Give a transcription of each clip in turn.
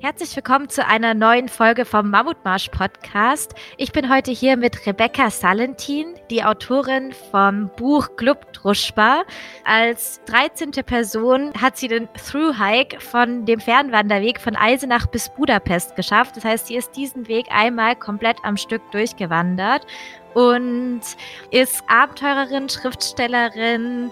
Herzlich willkommen zu einer neuen Folge vom Mammutmarsch Podcast. Ich bin heute hier mit Rebecca Salentin, die Autorin vom Buch Club Druschba. Als 13. Person hat sie den Through-Hike von dem Fernwanderweg von Eisenach bis Budapest geschafft. Das heißt, sie ist diesen Weg einmal komplett am Stück durchgewandert und ist Abenteurerin, Schriftstellerin,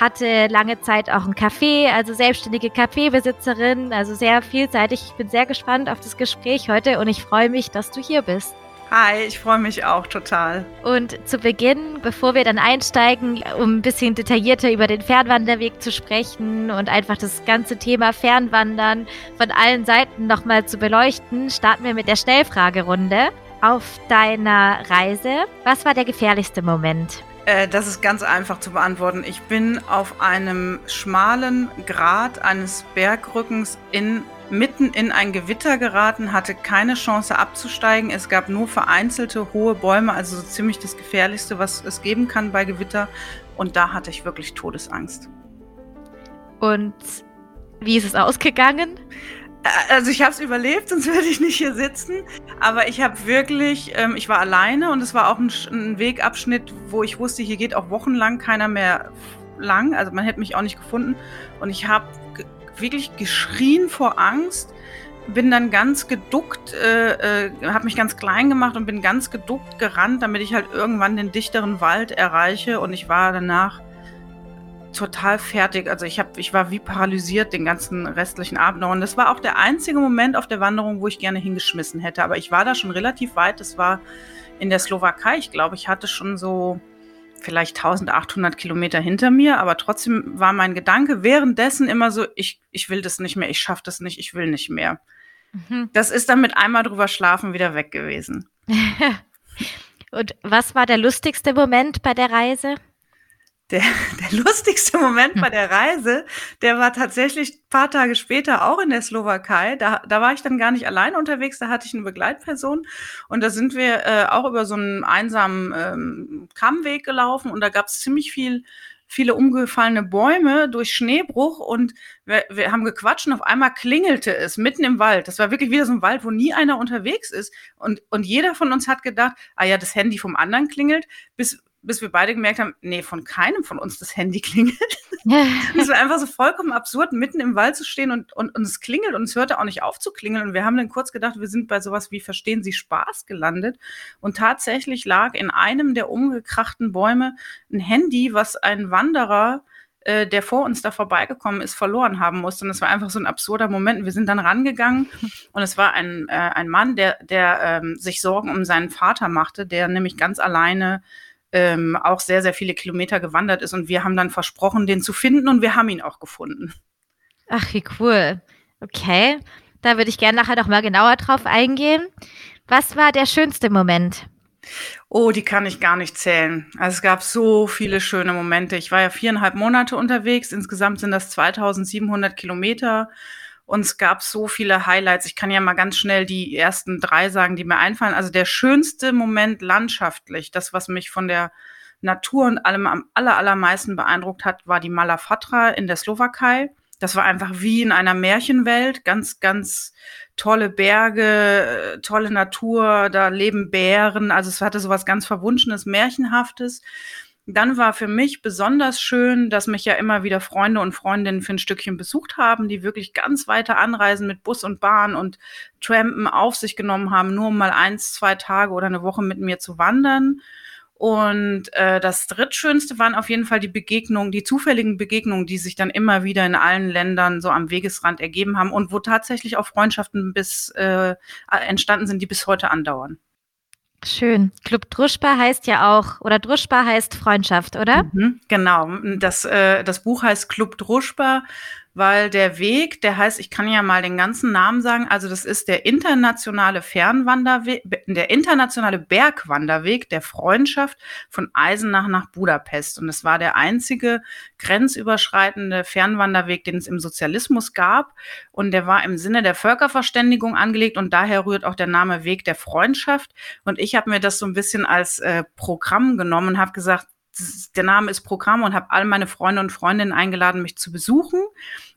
hatte lange Zeit auch ein Café, also selbstständige Kaffeebesitzerin, also sehr vielseitig. Ich bin sehr gespannt auf das Gespräch heute und ich freue mich, dass du hier bist. Hi, ich freue mich auch total. Und zu Beginn, bevor wir dann einsteigen, um ein bisschen detaillierter über den Fernwanderweg zu sprechen und einfach das ganze Thema Fernwandern von allen Seiten nochmal zu beleuchten, starten wir mit der Schnellfragerunde. Auf deiner Reise, was war der gefährlichste Moment? Äh, das ist ganz einfach zu beantworten. Ich bin auf einem schmalen Grat eines Bergrückens in, mitten in ein Gewitter geraten, hatte keine Chance abzusteigen. Es gab nur vereinzelte hohe Bäume, also so ziemlich das Gefährlichste, was es geben kann bei Gewitter. Und da hatte ich wirklich Todesangst. Und wie ist es ausgegangen? Also ich habe es überlebt, sonst würde ich nicht hier sitzen. Aber ich habe wirklich, ähm, ich war alleine und es war auch ein, ein, Wegabschnitt, wo ich wusste, hier geht auch wochenlang keiner mehr lang. Also man hätte mich auch nicht gefunden. Und ich habe wirklich geschrien vor Angst. Bin dann ganz geduckt, äh, äh, habe mich ganz klein gemacht und bin ganz geduckt gerannt, damit ich halt irgendwann den dichteren Wald erreiche. Und ich war danach total fertig. Also ich habe, ich war wie paralysiert den ganzen restlichen Abend noch. Und das war auch der einzige Moment auf der Wanderung, wo ich gerne hingeschmissen hätte. Aber ich war da schon relativ weit. Das war in der Slowakei. Ich glaube, ich hatte schon so vielleicht 1800 Kilometer hinter mir. Aber trotzdem war mein Gedanke währenddessen immer so, ich, ich will das nicht mehr, ich schaffe das nicht, ich will nicht mehr. Mhm. Das ist dann mit einmal drüber schlafen wieder weg gewesen. Und was war der lustigste Moment bei der Reise? Der, der lustigste Moment bei hm. der Reise, der war tatsächlich ein paar Tage später auch in der Slowakei. Da, da war ich dann gar nicht allein unterwegs, da hatte ich eine Begleitperson und da sind wir äh, auch über so einen einsamen ähm, Kammweg gelaufen und da gab es ziemlich viel viele umgefallene Bäume durch Schneebruch und wir, wir haben gequatscht und auf einmal klingelte es mitten im Wald. Das war wirklich wieder so ein Wald, wo nie einer unterwegs ist. Und, und jeder von uns hat gedacht, ah ja, das Handy vom anderen klingelt, bis bis wir beide gemerkt haben, nee, von keinem von uns das Handy klingelt. es war einfach so vollkommen absurd, mitten im Wald zu stehen und, und, und es klingelt und es hörte auch nicht auf zu klingeln. Und wir haben dann kurz gedacht, wir sind bei sowas wie Verstehen Sie Spaß gelandet. Und tatsächlich lag in einem der umgekrachten Bäume ein Handy, was ein Wanderer äh, der vor uns da vorbeigekommen ist, verloren haben musste. Und es war einfach so ein absurder Moment. Wir sind dann rangegangen und es war ein, äh, ein Mann, der, der ähm, sich Sorgen um seinen Vater machte, der nämlich ganz alleine ähm, auch sehr, sehr viele Kilometer gewandert ist. Und wir haben dann versprochen, den zu finden und wir haben ihn auch gefunden. Ach, wie cool. Okay, da würde ich gerne nachher noch mal genauer drauf eingehen. Was war der schönste Moment? Oh, die kann ich gar nicht zählen. Also es gab so viele schöne Momente. Ich war ja viereinhalb Monate unterwegs. Insgesamt sind das 2700 Kilometer. Und es gab so viele Highlights. Ich kann ja mal ganz schnell die ersten drei sagen, die mir einfallen. Also der schönste Moment landschaftlich, das, was mich von der Natur und allem am aller, allermeisten beeindruckt hat, war die Malafatra in der Slowakei. Das war einfach wie in einer Märchenwelt. Ganz, ganz tolle Berge, tolle Natur, da leben Bären. Also es hatte so was ganz Verwunschenes, Märchenhaftes. Dann war für mich besonders schön, dass mich ja immer wieder Freunde und Freundinnen für ein Stückchen besucht haben, die wirklich ganz weite Anreisen mit Bus und Bahn und Trampen auf sich genommen haben, nur um mal eins, zwei Tage oder eine Woche mit mir zu wandern. Und äh, das drittschönste waren auf jeden Fall die Begegnungen, die zufälligen Begegnungen, die sich dann immer wieder in allen Ländern so am Wegesrand ergeben haben und wo tatsächlich auch Freundschaften bis äh, entstanden sind, die bis heute andauern. Schön. Club Druschba heißt ja auch, oder Druschba heißt Freundschaft, oder? Mhm, genau. Das, äh, das Buch heißt Club Druschba weil der Weg, der heißt, ich kann ja mal den ganzen Namen sagen, also das ist der internationale Fernwanderweg, der internationale Bergwanderweg der Freundschaft von Eisenach nach Budapest. Und es war der einzige grenzüberschreitende Fernwanderweg, den es im Sozialismus gab. Und der war im Sinne der Völkerverständigung angelegt und daher rührt auch der Name Weg der Freundschaft. Und ich habe mir das so ein bisschen als äh, Programm genommen und habe gesagt, der Name ist Programm und habe all meine Freunde und Freundinnen eingeladen, mich zu besuchen.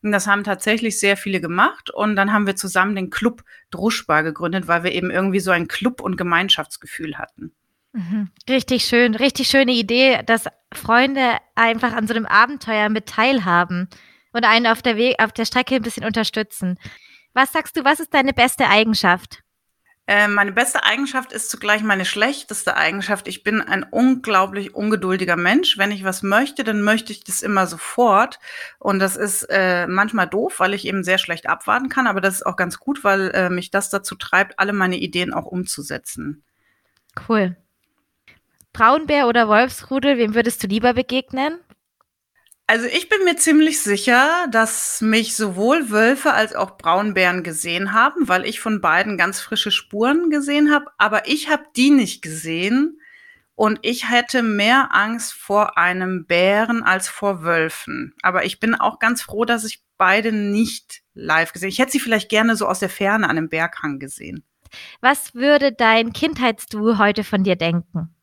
Und das haben tatsächlich sehr viele gemacht. Und dann haben wir zusammen den Club Druschbar gegründet, weil wir eben irgendwie so ein Club- und Gemeinschaftsgefühl hatten. Mhm. Richtig schön, richtig schöne Idee, dass Freunde einfach an so einem Abenteuer mit teilhaben und einen auf der Weg, auf der Strecke ein bisschen unterstützen. Was sagst du, was ist deine beste Eigenschaft? Äh, meine beste Eigenschaft ist zugleich meine schlechteste Eigenschaft. Ich bin ein unglaublich ungeduldiger Mensch. Wenn ich was möchte, dann möchte ich das immer sofort. Und das ist äh, manchmal doof, weil ich eben sehr schlecht abwarten kann. Aber das ist auch ganz gut, weil äh, mich das dazu treibt, alle meine Ideen auch umzusetzen. Cool. Braunbär oder Wolfsrudel, wem würdest du lieber begegnen? Also ich bin mir ziemlich sicher, dass mich sowohl Wölfe als auch Braunbären gesehen haben, weil ich von beiden ganz frische Spuren gesehen habe. Aber ich habe die nicht gesehen und ich hätte mehr Angst vor einem Bären als vor Wölfen. Aber ich bin auch ganz froh, dass ich beide nicht live gesehen. Ich hätte sie vielleicht gerne so aus der Ferne an einem Berghang gesehen. Was würde dein Kindheitsdu heute von dir denken?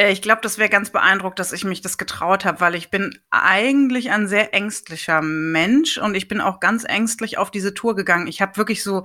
Äh, ich glaube, das wäre ganz beeindruckt, dass ich mich das getraut habe, weil ich bin eigentlich ein sehr ängstlicher Mensch und ich bin auch ganz ängstlich auf diese Tour gegangen. Ich habe wirklich so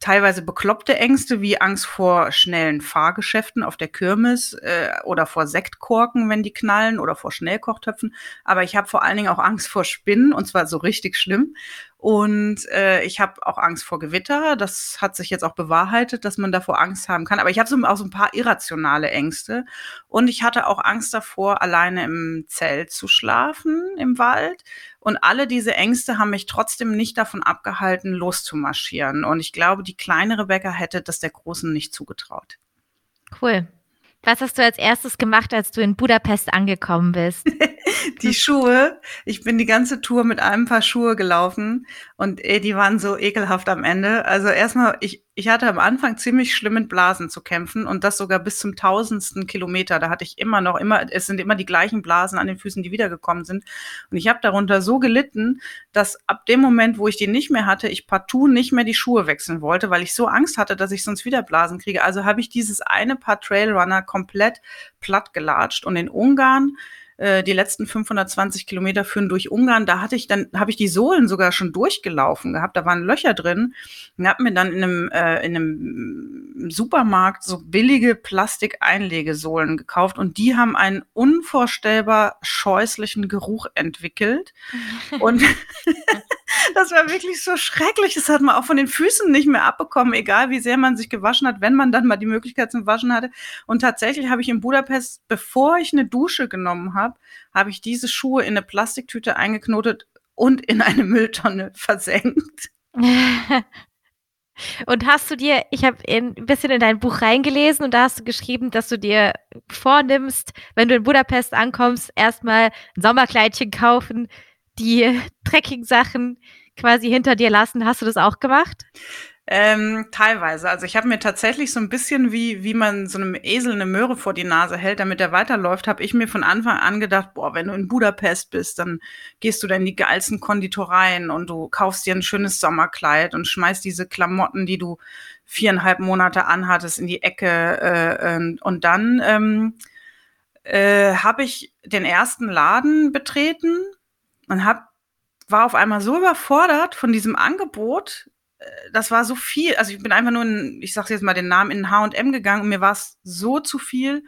teilweise bekloppte Ängste wie Angst vor schnellen Fahrgeschäften auf der Kirmes äh, oder vor Sektkorken, wenn die knallen oder vor Schnellkochtöpfen. Aber ich habe vor allen Dingen auch Angst vor Spinnen und zwar so richtig schlimm. Und äh, ich habe auch Angst vor Gewitter. Das hat sich jetzt auch bewahrheitet, dass man davor Angst haben kann. Aber ich habe so, auch so ein paar irrationale Ängste. Und ich hatte auch Angst davor, alleine im Zelt zu schlafen im Wald. Und alle diese Ängste haben mich trotzdem nicht davon abgehalten, loszumarschieren. Und ich glaube, die kleine Rebecca hätte das der Großen nicht zugetraut. Cool. Was hast du als erstes gemacht, als du in Budapest angekommen bist? die Schuhe. Ich bin die ganze Tour mit einem Paar Schuhe gelaufen und ey, die waren so ekelhaft am Ende. Also erstmal, ich, ich hatte am Anfang ziemlich schlimm mit Blasen zu kämpfen und das sogar bis zum tausendsten Kilometer. Da hatte ich immer noch, immer, es sind immer die gleichen Blasen an den Füßen, die wiedergekommen sind. Und ich habe darunter so gelitten, dass ab dem Moment, wo ich die nicht mehr hatte, ich partout nicht mehr die Schuhe wechseln wollte, weil ich so Angst hatte, dass ich sonst wieder Blasen kriege. Also habe ich dieses eine Paar Trailrunner komplett platt gelatscht und in Ungarn äh, die letzten 520 Kilometer führen durch Ungarn. Da hatte ich dann, habe ich die Sohlen sogar schon durchgelaufen gehabt. Da waren Löcher drin und habe mir dann in einem, äh, in einem Supermarkt so billige Plastikeinlegesohlen gekauft und die haben einen unvorstellbar scheußlichen Geruch entwickelt. und das war wirklich so schrecklich. Das hat man auch von den Füßen nicht mehr abbekommen, egal wie sehr man sich gewaschen hat, wenn man dann mal die Möglichkeit zum Waschen hatte. Und tatsächlich habe ich in Budapest, bevor ich eine Dusche genommen habe, habe ich diese Schuhe in eine Plastiktüte eingeknotet und in eine Mülltonne versenkt. Und hast du dir, ich habe ein bisschen in dein Buch reingelesen und da hast du geschrieben, dass du dir vornimmst, wenn du in Budapest ankommst, erstmal ein Sommerkleidchen kaufen, die Trekking-Sachen quasi hinter dir lassen. Hast du das auch gemacht? Ähm, teilweise. Also ich habe mir tatsächlich so ein bisschen wie, wie man so einem Esel eine Möhre vor die Nase hält, damit er weiterläuft, habe ich mir von Anfang an gedacht, boah, wenn du in Budapest bist, dann gehst du da in die geilsten Konditoreien und du kaufst dir ein schönes Sommerkleid und schmeißt diese Klamotten, die du viereinhalb Monate anhattest, in die Ecke. Äh, äh, und dann ähm, äh, habe ich den ersten Laden betreten und hab, war auf einmal so überfordert von diesem Angebot. Äh, das war so viel. Also ich bin einfach nur in, ich sage jetzt mal den Namen, in H&M gegangen und mir war es so zu viel,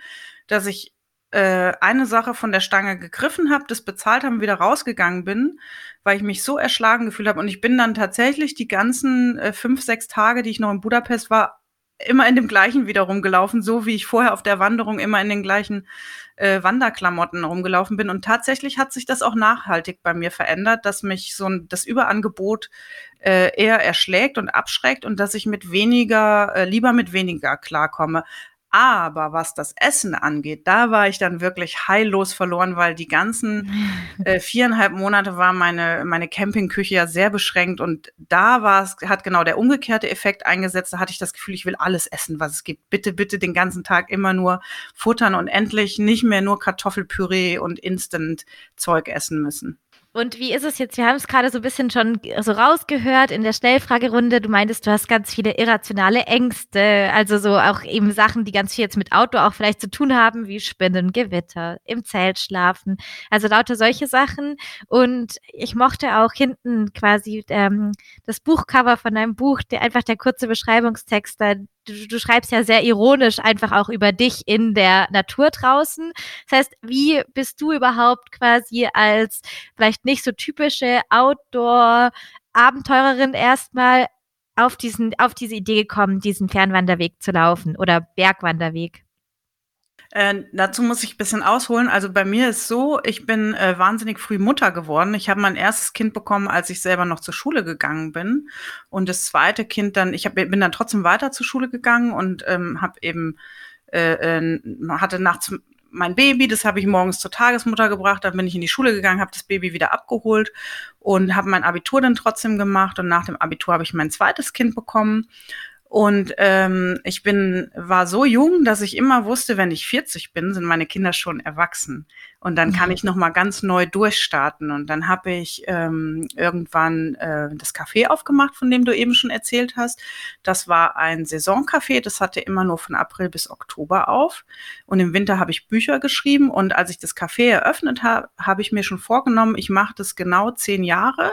dass ich äh, eine Sache von der Stange gegriffen habe, das bezahlt haben, wieder rausgegangen bin, weil ich mich so erschlagen gefühlt habe. Und ich bin dann tatsächlich die ganzen äh, fünf, sechs Tage, die ich noch in Budapest war, immer in dem gleichen wieder rumgelaufen, so wie ich vorher auf der Wanderung immer in den gleichen äh, Wanderklamotten rumgelaufen bin. Und tatsächlich hat sich das auch nachhaltig bei mir verändert, dass mich so ein, das Überangebot äh, eher erschlägt und abschreckt und dass ich mit weniger, äh, lieber mit weniger klarkomme. Aber was das Essen angeht, da war ich dann wirklich heillos verloren, weil die ganzen äh, viereinhalb Monate war meine, meine Campingküche ja sehr beschränkt und da war es, hat genau der umgekehrte Effekt eingesetzt. Da hatte ich das Gefühl, ich will alles essen, was es gibt. Bitte, bitte den ganzen Tag immer nur futtern und endlich nicht mehr nur Kartoffelpüree und Instant-Zeug essen müssen. Und wie ist es jetzt? Wir haben es gerade so ein bisschen schon so rausgehört in der Schnellfragerunde. Du meintest, du hast ganz viele irrationale Ängste, also so auch eben Sachen, die ganz viel jetzt mit Outdoor auch vielleicht zu tun haben, wie Spinnen, Gewitter, im Zelt schlafen, also lauter solche Sachen. Und ich mochte auch hinten quasi ähm, das Buchcover von deinem Buch, der einfach der kurze Beschreibungstext da du, du schreibst ja sehr ironisch einfach auch über dich in der Natur draußen. Das heißt, wie bist du überhaupt quasi als vielleicht nicht so typische Outdoor-Abenteurerin erstmal auf diesen, auf diese Idee gekommen, diesen Fernwanderweg zu laufen oder Bergwanderweg? Äh, dazu muss ich ein bisschen ausholen. Also bei mir ist so, ich bin äh, wahnsinnig früh Mutter geworden. Ich habe mein erstes Kind bekommen, als ich selber noch zur Schule gegangen bin. Und das zweite Kind dann, ich hab, bin dann trotzdem weiter zur Schule gegangen und ähm, habe eben, äh, äh, hatte nachts mein Baby, das habe ich morgens zur Tagesmutter gebracht, dann bin ich in die Schule gegangen, habe das Baby wieder abgeholt und habe mein Abitur dann trotzdem gemacht und nach dem Abitur habe ich mein zweites Kind bekommen und ähm, ich bin, war so jung, dass ich immer wusste, wenn ich 40 bin, sind meine Kinder schon erwachsen. Und dann kann mhm. ich noch mal ganz neu durchstarten. Und dann habe ich ähm, irgendwann äh, das Café aufgemacht, von dem du eben schon erzählt hast. Das war ein Saisoncafé. Das hatte immer nur von April bis Oktober auf. Und im Winter habe ich Bücher geschrieben. Und als ich das Café eröffnet habe, habe ich mir schon vorgenommen, ich mache das genau zehn Jahre,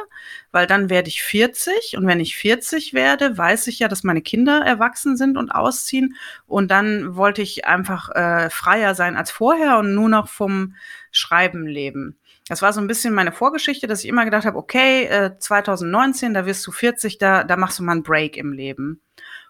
weil dann werde ich 40. Und wenn ich 40 werde, weiß ich ja, dass meine Kinder erwachsen sind und ausziehen. Und dann wollte ich einfach äh, freier sein als vorher und nur noch vom Schreiben leben. Das war so ein bisschen meine Vorgeschichte, dass ich immer gedacht habe, okay, äh, 2019, da wirst du 40, da, da machst du mal einen Break im Leben.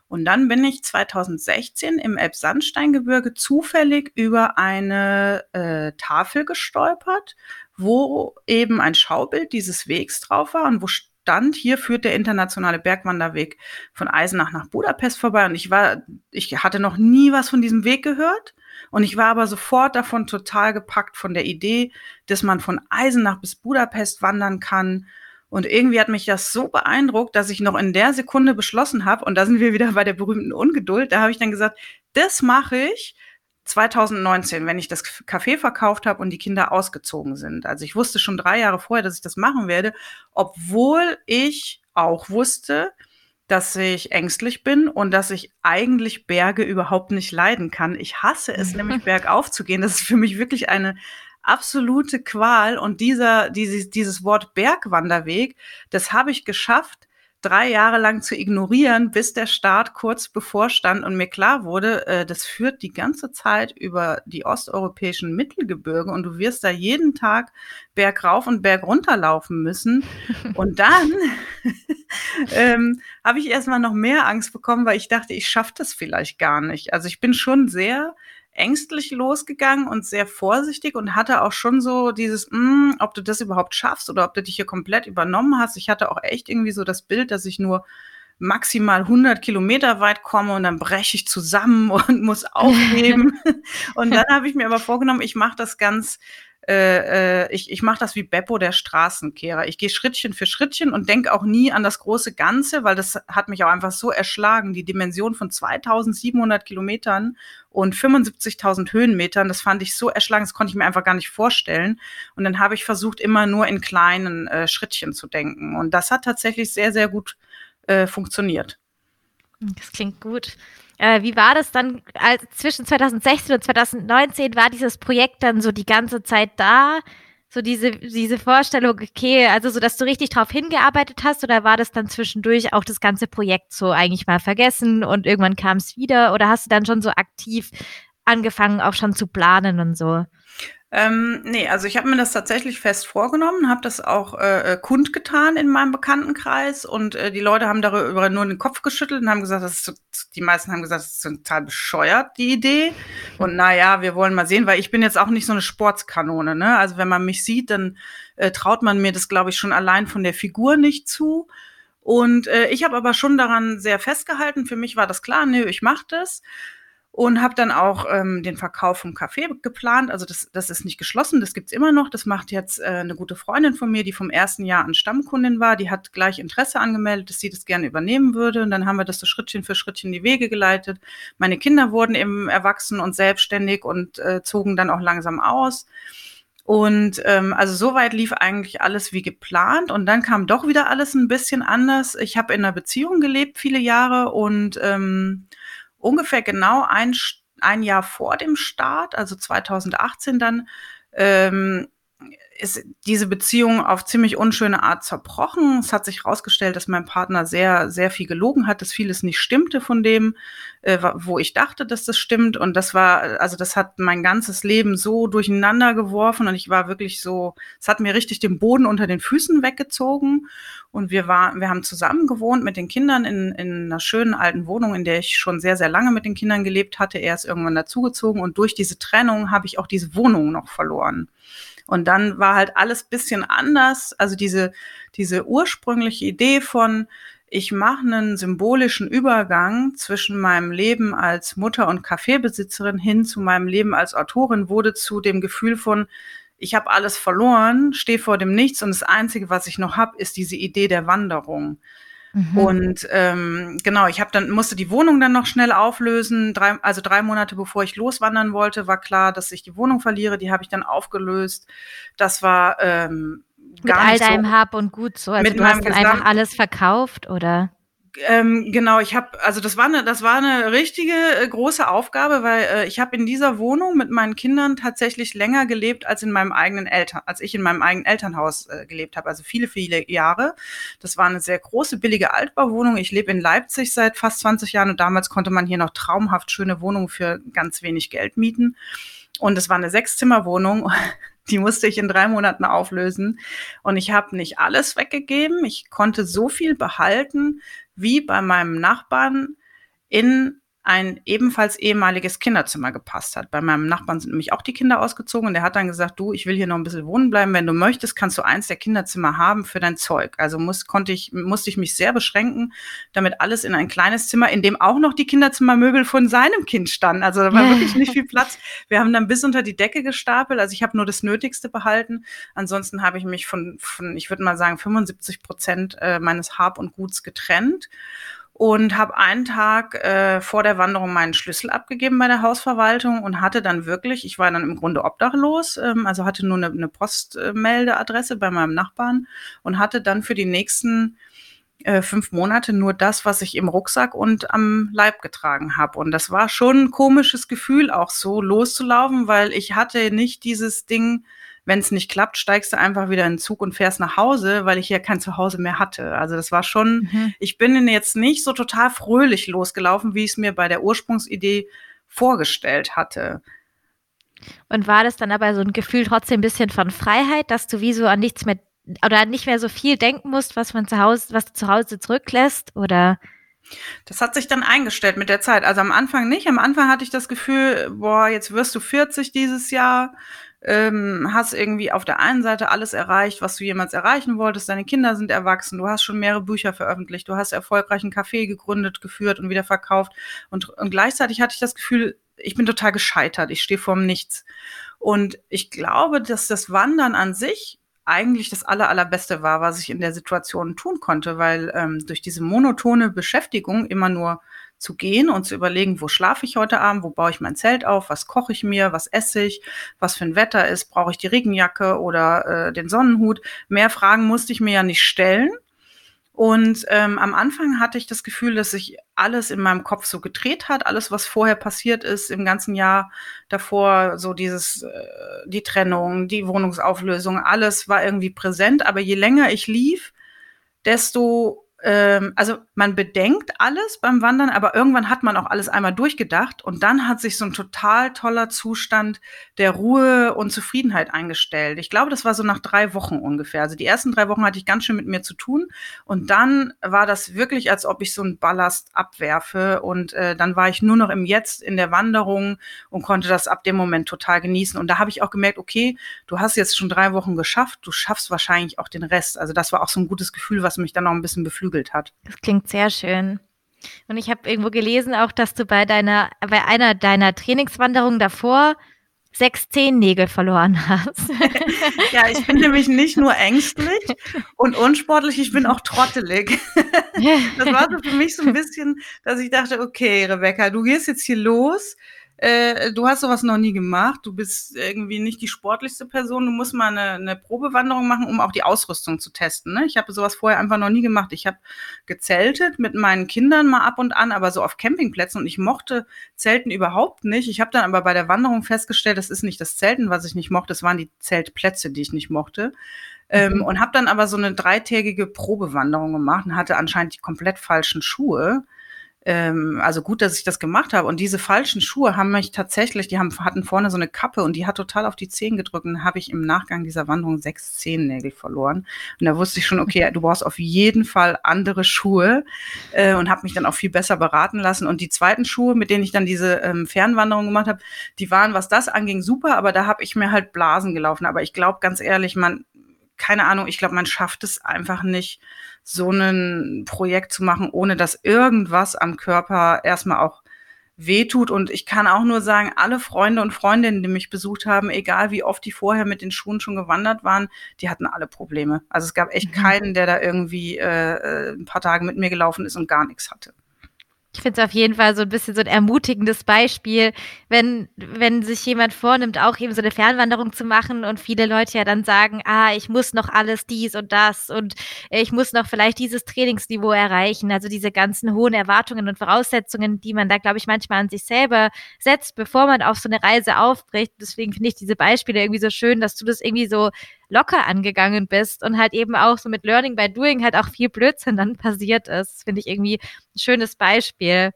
Und dann bin ich 2016 im Elbsandsteingebirge zufällig über eine äh, Tafel gestolpert, wo eben ein Schaubild dieses Wegs drauf war und wo stand, hier führt der internationale Bergwanderweg von Eisenach nach Budapest vorbei. Und ich war, ich hatte noch nie was von diesem Weg gehört. Und ich war aber sofort davon total gepackt von der Idee, dass man von Eisenach bis Budapest wandern kann. Und irgendwie hat mich das so beeindruckt, dass ich noch in der Sekunde beschlossen habe, und da sind wir wieder bei der berühmten Ungeduld, da habe ich dann gesagt, das mache ich 2019, wenn ich das Café verkauft habe und die Kinder ausgezogen sind. Also ich wusste schon drei Jahre vorher, dass ich das machen werde, obwohl ich auch wusste, dass ich ängstlich bin und dass ich eigentlich Berge überhaupt nicht leiden kann. Ich hasse es nämlich bergauf zu gehen. Das ist für mich wirklich eine absolute Qual. Und dieser, dieses, dieses Wort Bergwanderweg, das habe ich geschafft, drei Jahre lang zu ignorieren, bis der Start kurz bevorstand und mir klar wurde, äh, das führt die ganze Zeit über die osteuropäischen Mittelgebirge und du wirst da jeden Tag bergauf und bergunter laufen müssen. Und dann ähm, habe ich erstmal noch mehr Angst bekommen, weil ich dachte, ich schaffe das vielleicht gar nicht. Also ich bin schon sehr ängstlich losgegangen und sehr vorsichtig und hatte auch schon so dieses, mh, hm, ob du das überhaupt schaffst oder ob du dich hier komplett übernommen hast. Ich hatte auch echt irgendwie so das Bild, dass ich nur maximal 100 Kilometer weit komme und dann breche ich zusammen und muss aufgeben. und dann habe ich mir aber vorgenommen, ich mache das ganz äh, äh, ich, ich mache das wie Beppo, der Straßenkehrer. Ich gehe Schrittchen für Schrittchen und denke auch nie an das große Ganze, weil das hat mich auch einfach so erschlagen. Die Dimension von 2700 Kilometern und 75.000 Höhenmetern, das fand ich so erschlagen, das konnte ich mir einfach gar nicht vorstellen. Und dann habe ich versucht, immer nur in kleinen äh, Schrittchen zu denken. Und das hat tatsächlich sehr, sehr gut äh, funktioniert. Das klingt gut. Äh, wie war das dann als, zwischen 2016 und 2019? War dieses Projekt dann so die ganze Zeit da? So diese, diese Vorstellung, okay, also so, dass du richtig drauf hingearbeitet hast oder war das dann zwischendurch auch das ganze Projekt so eigentlich mal vergessen und irgendwann kam es wieder oder hast du dann schon so aktiv angefangen, auch schon zu planen und so? Ähm, nee, also ich habe mir das tatsächlich fest vorgenommen, habe das auch äh, äh, kundgetan in meinem Bekanntenkreis und äh, die Leute haben darüber nur den Kopf geschüttelt und haben gesagt, das ist so, die meisten haben gesagt, das ist total bescheuert, die Idee. Und naja, wir wollen mal sehen, weil ich bin jetzt auch nicht so eine Sportskanone, ne? Also wenn man mich sieht, dann äh, traut man mir das, glaube ich, schon allein von der Figur nicht zu. Und äh, ich habe aber schon daran sehr festgehalten. Für mich war das klar, nö, ich mache das und habe dann auch ähm, den Verkauf vom Café geplant. Also das, das ist nicht geschlossen, das gibt's immer noch. Das macht jetzt äh, eine gute Freundin von mir, die vom ersten Jahr an Stammkundin war. Die hat gleich Interesse angemeldet, dass sie das gerne übernehmen würde. Und dann haben wir das so Schrittchen für Schrittchen die Wege geleitet. Meine Kinder wurden eben erwachsen und selbstständig und äh, zogen dann auch langsam aus. Und ähm, also soweit lief eigentlich alles wie geplant. Und dann kam doch wieder alles ein bisschen anders. Ich habe in einer Beziehung gelebt viele Jahre und ähm, ungefähr genau ein, ein Jahr vor dem Start, also 2018 dann, ähm, ist diese Beziehung auf ziemlich unschöne Art zerbrochen. Es hat sich herausgestellt, dass mein Partner sehr, sehr viel gelogen hat, dass vieles nicht stimmte von dem, äh, wo ich dachte, dass das stimmt. Und das war, also das hat mein ganzes Leben so durcheinander geworfen und ich war wirklich so, es hat mir richtig den Boden unter den Füßen weggezogen. Und wir waren, wir haben zusammen gewohnt mit den Kindern in, in einer schönen alten Wohnung, in der ich schon sehr, sehr lange mit den Kindern gelebt hatte. Er ist irgendwann dazugezogen und durch diese Trennung habe ich auch diese Wohnung noch verloren. Und dann war halt alles bisschen anders. Also diese, diese ursprüngliche Idee von, ich mache einen symbolischen Übergang zwischen meinem Leben als Mutter und Kaffeebesitzerin hin zu meinem Leben als Autorin wurde zu dem Gefühl von, ich habe alles verloren, stehe vor dem Nichts und das Einzige, was ich noch habe, ist diese Idee der Wanderung. Mhm. Und ähm, genau, ich habe dann musste die Wohnung dann noch schnell auflösen. Drei, also drei Monate bevor ich loswandern wollte, war klar, dass ich die Wohnung verliere. Die habe ich dann aufgelöst. Das war ähm, gar mit all deinem so, Hab und Gut so. Also du hast dann einfach alles verkauft oder? Ähm, genau, ich habe, also das war eine, das war eine richtige äh, große Aufgabe, weil äh, ich habe in dieser Wohnung mit meinen Kindern tatsächlich länger gelebt als in meinem eigenen Eltern, als ich in meinem eigenen Elternhaus äh, gelebt habe, also viele, viele Jahre. Das war eine sehr große, billige Altbauwohnung. Ich lebe in Leipzig seit fast 20 Jahren und damals konnte man hier noch traumhaft schöne Wohnungen für ganz wenig Geld mieten. Und es war eine Sechszimmerwohnung die musste ich in drei Monaten auflösen. Und ich habe nicht alles weggegeben. Ich konnte so viel behalten, wie bei meinem Nachbarn in ein ebenfalls ehemaliges Kinderzimmer gepasst hat. Bei meinem Nachbarn sind nämlich auch die Kinder ausgezogen und der hat dann gesagt, du, ich will hier noch ein bisschen wohnen bleiben. Wenn du möchtest, kannst du eins der Kinderzimmer haben für dein Zeug. Also muss, konnte ich, musste ich mich sehr beschränken, damit alles in ein kleines Zimmer, in dem auch noch die Kinderzimmermöbel von seinem Kind standen. Also da war wirklich nicht viel Platz. Wir haben dann bis unter die Decke gestapelt. Also ich habe nur das Nötigste behalten. Ansonsten habe ich mich von, von ich würde mal sagen, 75 Prozent äh, meines Hab und Guts getrennt und habe einen Tag äh, vor der Wanderung meinen Schlüssel abgegeben bei der Hausverwaltung und hatte dann wirklich, ich war dann im Grunde obdachlos, ähm, also hatte nur eine, eine Postmeldeadresse bei meinem Nachbarn und hatte dann für die nächsten äh, fünf Monate nur das, was ich im Rucksack und am Leib getragen habe. Und das war schon ein komisches Gefühl, auch so loszulaufen, weil ich hatte nicht dieses Ding, wenn es nicht klappt, steigst du einfach wieder in den Zug und fährst nach Hause, weil ich ja kein Zuhause mehr hatte. Also das war schon, mhm. ich bin jetzt nicht so total fröhlich losgelaufen, wie ich es mir bei der Ursprungsidee vorgestellt hatte. Und war das dann aber so ein Gefühl trotzdem ein bisschen von Freiheit, dass du wie so an nichts mehr oder nicht mehr so viel denken musst, was man zu Hause, was du zu Hause zurücklässt? Oder? Das hat sich dann eingestellt mit der Zeit. Also am Anfang nicht. Am Anfang hatte ich das Gefühl, boah, jetzt wirst du 40 dieses Jahr ähm, hast irgendwie auf der einen Seite alles erreicht, was du jemals erreichen wolltest. Deine Kinder sind erwachsen, du hast schon mehrere Bücher veröffentlicht, du hast erfolgreich einen Café gegründet, geführt und wieder verkauft. Und, und gleichzeitig hatte ich das Gefühl, ich bin total gescheitert, ich stehe vorm Nichts. Und ich glaube, dass das Wandern an sich eigentlich das aller, allerbeste war, was ich in der Situation tun konnte, weil ähm, durch diese monotone Beschäftigung immer nur zu gehen und zu überlegen, wo schlafe ich heute Abend, wo baue ich mein Zelt auf, was koche ich mir, was esse ich, was für ein Wetter ist, brauche ich die Regenjacke oder äh, den Sonnenhut. Mehr Fragen musste ich mir ja nicht stellen. Und ähm, am Anfang hatte ich das Gefühl, dass sich alles in meinem Kopf so gedreht hat, alles, was vorher passiert ist im ganzen Jahr davor, so dieses, äh, die Trennung, die Wohnungsauflösung, alles war irgendwie präsent. Aber je länger ich lief, desto ähm, also man bedenkt alles beim Wandern, aber irgendwann hat man auch alles einmal durchgedacht und dann hat sich so ein total toller Zustand der Ruhe und Zufriedenheit eingestellt. Ich glaube, das war so nach drei Wochen ungefähr. Also die ersten drei Wochen hatte ich ganz schön mit mir zu tun und dann war das wirklich, als ob ich so einen Ballast abwerfe und äh, dann war ich nur noch im Jetzt in der Wanderung und konnte das ab dem Moment total genießen. Und da habe ich auch gemerkt, okay, du hast jetzt schon drei Wochen geschafft, du schaffst wahrscheinlich auch den Rest. Also das war auch so ein gutes Gefühl, was mich dann noch ein bisschen beflügelt beflügelt hat. Das klingt sehr schön. Und ich habe irgendwo gelesen auch, dass du bei deiner, bei einer deiner Trainingswanderungen davor sechs Zehennägel verloren hast. ja, ich bin nämlich nicht nur ängstlich und unsportlich, ich bin auch trottelig. das war so für mich so ein bisschen, dass ich dachte, okay, Rebecca, du gehst jetzt hier los äh, du hast sowas noch nie gemacht, du bist irgendwie nicht die sportlichste Person, du musst mal eine, eine Probewanderung machen, um auch die Ausrüstung zu testen. Ne? Ich habe sowas vorher einfach noch nie gemacht. Ich habe gezeltet mit meinen Kindern mal ab und an, aber so auf Campingplätzen und ich mochte Zelten überhaupt nicht. Ich habe dann aber bei der Wanderung festgestellt, das ist nicht das Zelten, was ich nicht mochte, das waren die Zeltplätze, die ich nicht mochte. Ähm, mhm. und habe dann aber so eine dreitägige Probewanderung gemacht und hatte anscheinend die komplett falschen Schuhe ähm, also gut, dass ich das gemacht habe. Und diese falschen Schuhe haben mich tatsächlich, die haben, hatten vorne so eine Kappe und die hat total auf die Zehen gedrückt. Und habe ich im Nachgang dieser Wanderung sechs Zehennägel verloren. Und da wusste ich schon, okay, du brauchst auf jeden Fall andere Schuhe äh, und habe mich dann auch viel besser beraten lassen. Und die zweiten Schuhe, mit denen ich dann diese ähm, Fernwanderung gemacht habe, die waren, was das anging, super, aber da habe ich mir halt Blasen gelaufen. Aber ich glaube ganz ehrlich, man, keine Ahnung, ich glaube, man schafft es einfach nicht, so ein Projekt zu machen, ohne dass irgendwas am Körper erstmal auch wehtut. Und ich kann auch nur sagen, alle Freunde und Freundinnen, die mich besucht haben, egal wie oft die vorher mit den Schuhen schon gewandert waren, die hatten alle Probleme. Also es gab echt mhm. keinen, der da irgendwie äh, äh ein paar Tage mit mir gelaufen ist und gar nichts hatte. Ich finde es auf jeden Fall so ein bisschen so ein ermutigendes Beispiel, wenn, wenn sich jemand vornimmt, auch eben so eine Fernwanderung zu machen und viele Leute ja dann sagen, ah, ich muss noch alles dies und das und ich muss noch vielleicht dieses Trainingsniveau erreichen. Also diese ganzen hohen Erwartungen und Voraussetzungen, die man da, glaube ich, manchmal an sich selber setzt, bevor man auf so eine Reise aufbricht. Deswegen finde ich diese Beispiele irgendwie so schön, dass du das irgendwie so locker angegangen bist und halt eben auch so mit Learning by Doing halt auch viel Blödsinn dann passiert ist. Finde ich irgendwie ein schönes Beispiel.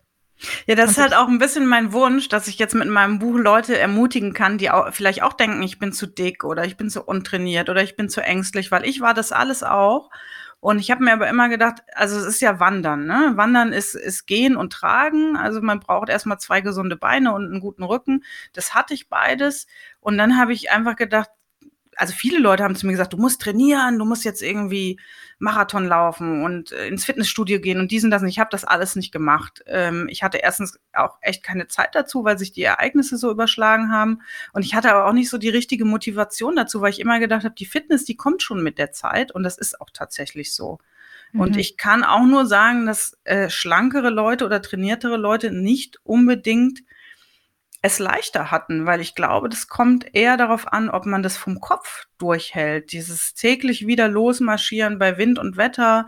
Ja, das ist halt auch ein bisschen mein Wunsch, dass ich jetzt mit meinem Buch Leute ermutigen kann, die auch, vielleicht auch denken, ich bin zu dick oder ich bin zu untrainiert oder ich bin zu ängstlich, weil ich war das alles auch. Und ich habe mir aber immer gedacht, also es ist ja Wandern, ne? Wandern ist, ist Gehen und Tragen. Also man braucht erstmal zwei gesunde Beine und einen guten Rücken. Das hatte ich beides. Und dann habe ich einfach gedacht, also viele Leute haben zu mir gesagt, du musst trainieren, du musst jetzt irgendwie Marathon laufen und äh, ins Fitnessstudio gehen und diesen das. Und ich habe das alles nicht gemacht. Ähm, ich hatte erstens auch echt keine Zeit dazu, weil sich die Ereignisse so überschlagen haben. Und ich hatte aber auch nicht so die richtige Motivation dazu, weil ich immer gedacht habe, die Fitness, die kommt schon mit der Zeit. Und das ist auch tatsächlich so. Mhm. Und ich kann auch nur sagen, dass äh, schlankere Leute oder trainiertere Leute nicht unbedingt es leichter hatten, weil ich glaube, das kommt eher darauf an, ob man das vom Kopf durchhält. Dieses täglich wieder losmarschieren bei Wind und Wetter.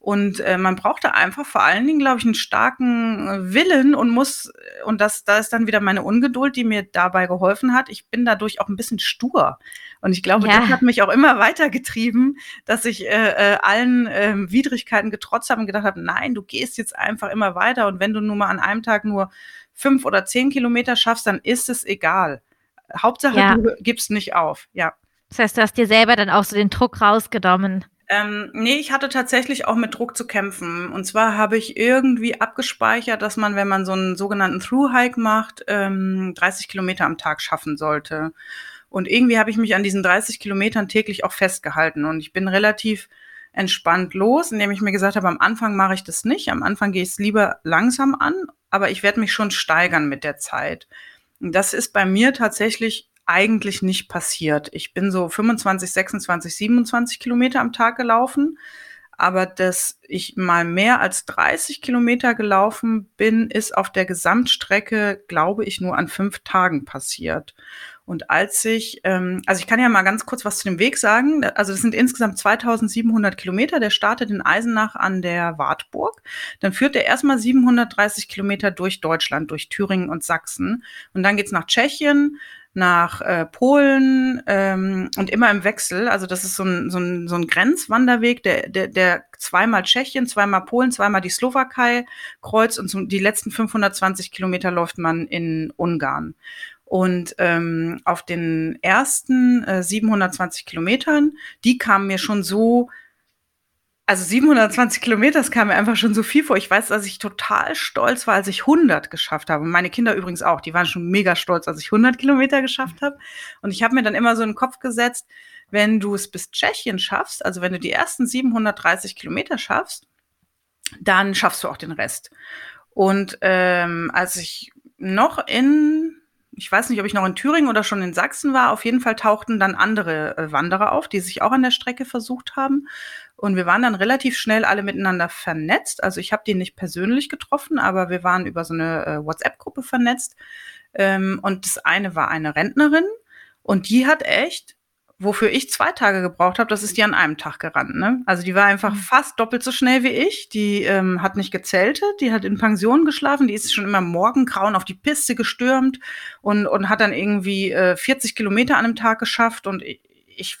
Und äh, man braucht da einfach vor allen Dingen, glaube ich, einen starken äh, Willen und muss, und das, da ist dann wieder meine Ungeduld, die mir dabei geholfen hat. Ich bin dadurch auch ein bisschen stur. Und ich glaube, ja. das hat mich auch immer weitergetrieben, dass ich äh, äh, allen äh, Widrigkeiten getrotzt habe und gedacht habe, nein, du gehst jetzt einfach immer weiter. Und wenn du nur mal an einem Tag nur fünf oder zehn Kilometer schaffst, dann ist es egal. Hauptsache, ja. du gibst nicht auf, ja. Das heißt, du hast dir selber dann auch so den Druck rausgenommen. Ähm, nee, ich hatte tatsächlich auch mit Druck zu kämpfen. Und zwar habe ich irgendwie abgespeichert, dass man, wenn man so einen sogenannten Through-Hike macht, ähm, 30 Kilometer am Tag schaffen sollte. Und irgendwie habe ich mich an diesen 30 Kilometern täglich auch festgehalten. Und ich bin relativ entspannt los, indem ich mir gesagt habe, am Anfang mache ich das nicht. Am Anfang gehe ich es lieber langsam an aber ich werde mich schon steigern mit der Zeit. Das ist bei mir tatsächlich eigentlich nicht passiert. Ich bin so 25, 26, 27 Kilometer am Tag gelaufen. Aber dass ich mal mehr als 30 Kilometer gelaufen bin, ist auf der Gesamtstrecke, glaube ich, nur an fünf Tagen passiert. Und als ich, ähm, also ich kann ja mal ganz kurz was zu dem Weg sagen. Also das sind insgesamt 2700 Kilometer. Der startet in Eisenach an der Wartburg. Dann führt er erstmal 730 Kilometer durch Deutschland, durch Thüringen und Sachsen. Und dann geht's nach Tschechien, nach äh, Polen ähm, und immer im Wechsel. Also das ist so ein, so ein, so ein Grenzwanderweg, der, der, der zweimal Tschechien, zweimal Polen, zweimal die Slowakei kreuzt und so die letzten 520 Kilometer läuft man in Ungarn. Und ähm, auf den ersten äh, 720 Kilometern, die kamen mir schon so, also 720 Kilometer, das kam mir einfach schon so viel vor. Ich weiß, dass ich total stolz war, als ich 100 geschafft habe. Und meine Kinder übrigens auch, die waren schon mega stolz, als ich 100 Kilometer geschafft habe. Und ich habe mir dann immer so in den Kopf gesetzt, wenn du es bis Tschechien schaffst, also wenn du die ersten 730 Kilometer schaffst, dann schaffst du auch den Rest. Und ähm, als ich noch in ich weiß nicht, ob ich noch in Thüringen oder schon in Sachsen war. Auf jeden Fall tauchten dann andere äh, Wanderer auf, die sich auch an der Strecke versucht haben. Und wir waren dann relativ schnell alle miteinander vernetzt. Also ich habe die nicht persönlich getroffen, aber wir waren über so eine äh, WhatsApp-Gruppe vernetzt. Ähm, und das eine war eine Rentnerin und die hat echt wofür ich zwei Tage gebraucht habe, das ist die an einem Tag gerannt. Ne? Also die war einfach mhm. fast doppelt so schnell wie ich. Die ähm, hat nicht gezeltet, die hat in Pension geschlafen, die ist schon immer morgengrauen auf die Piste gestürmt und, und hat dann irgendwie äh, 40 Kilometer an einem Tag geschafft. Und ich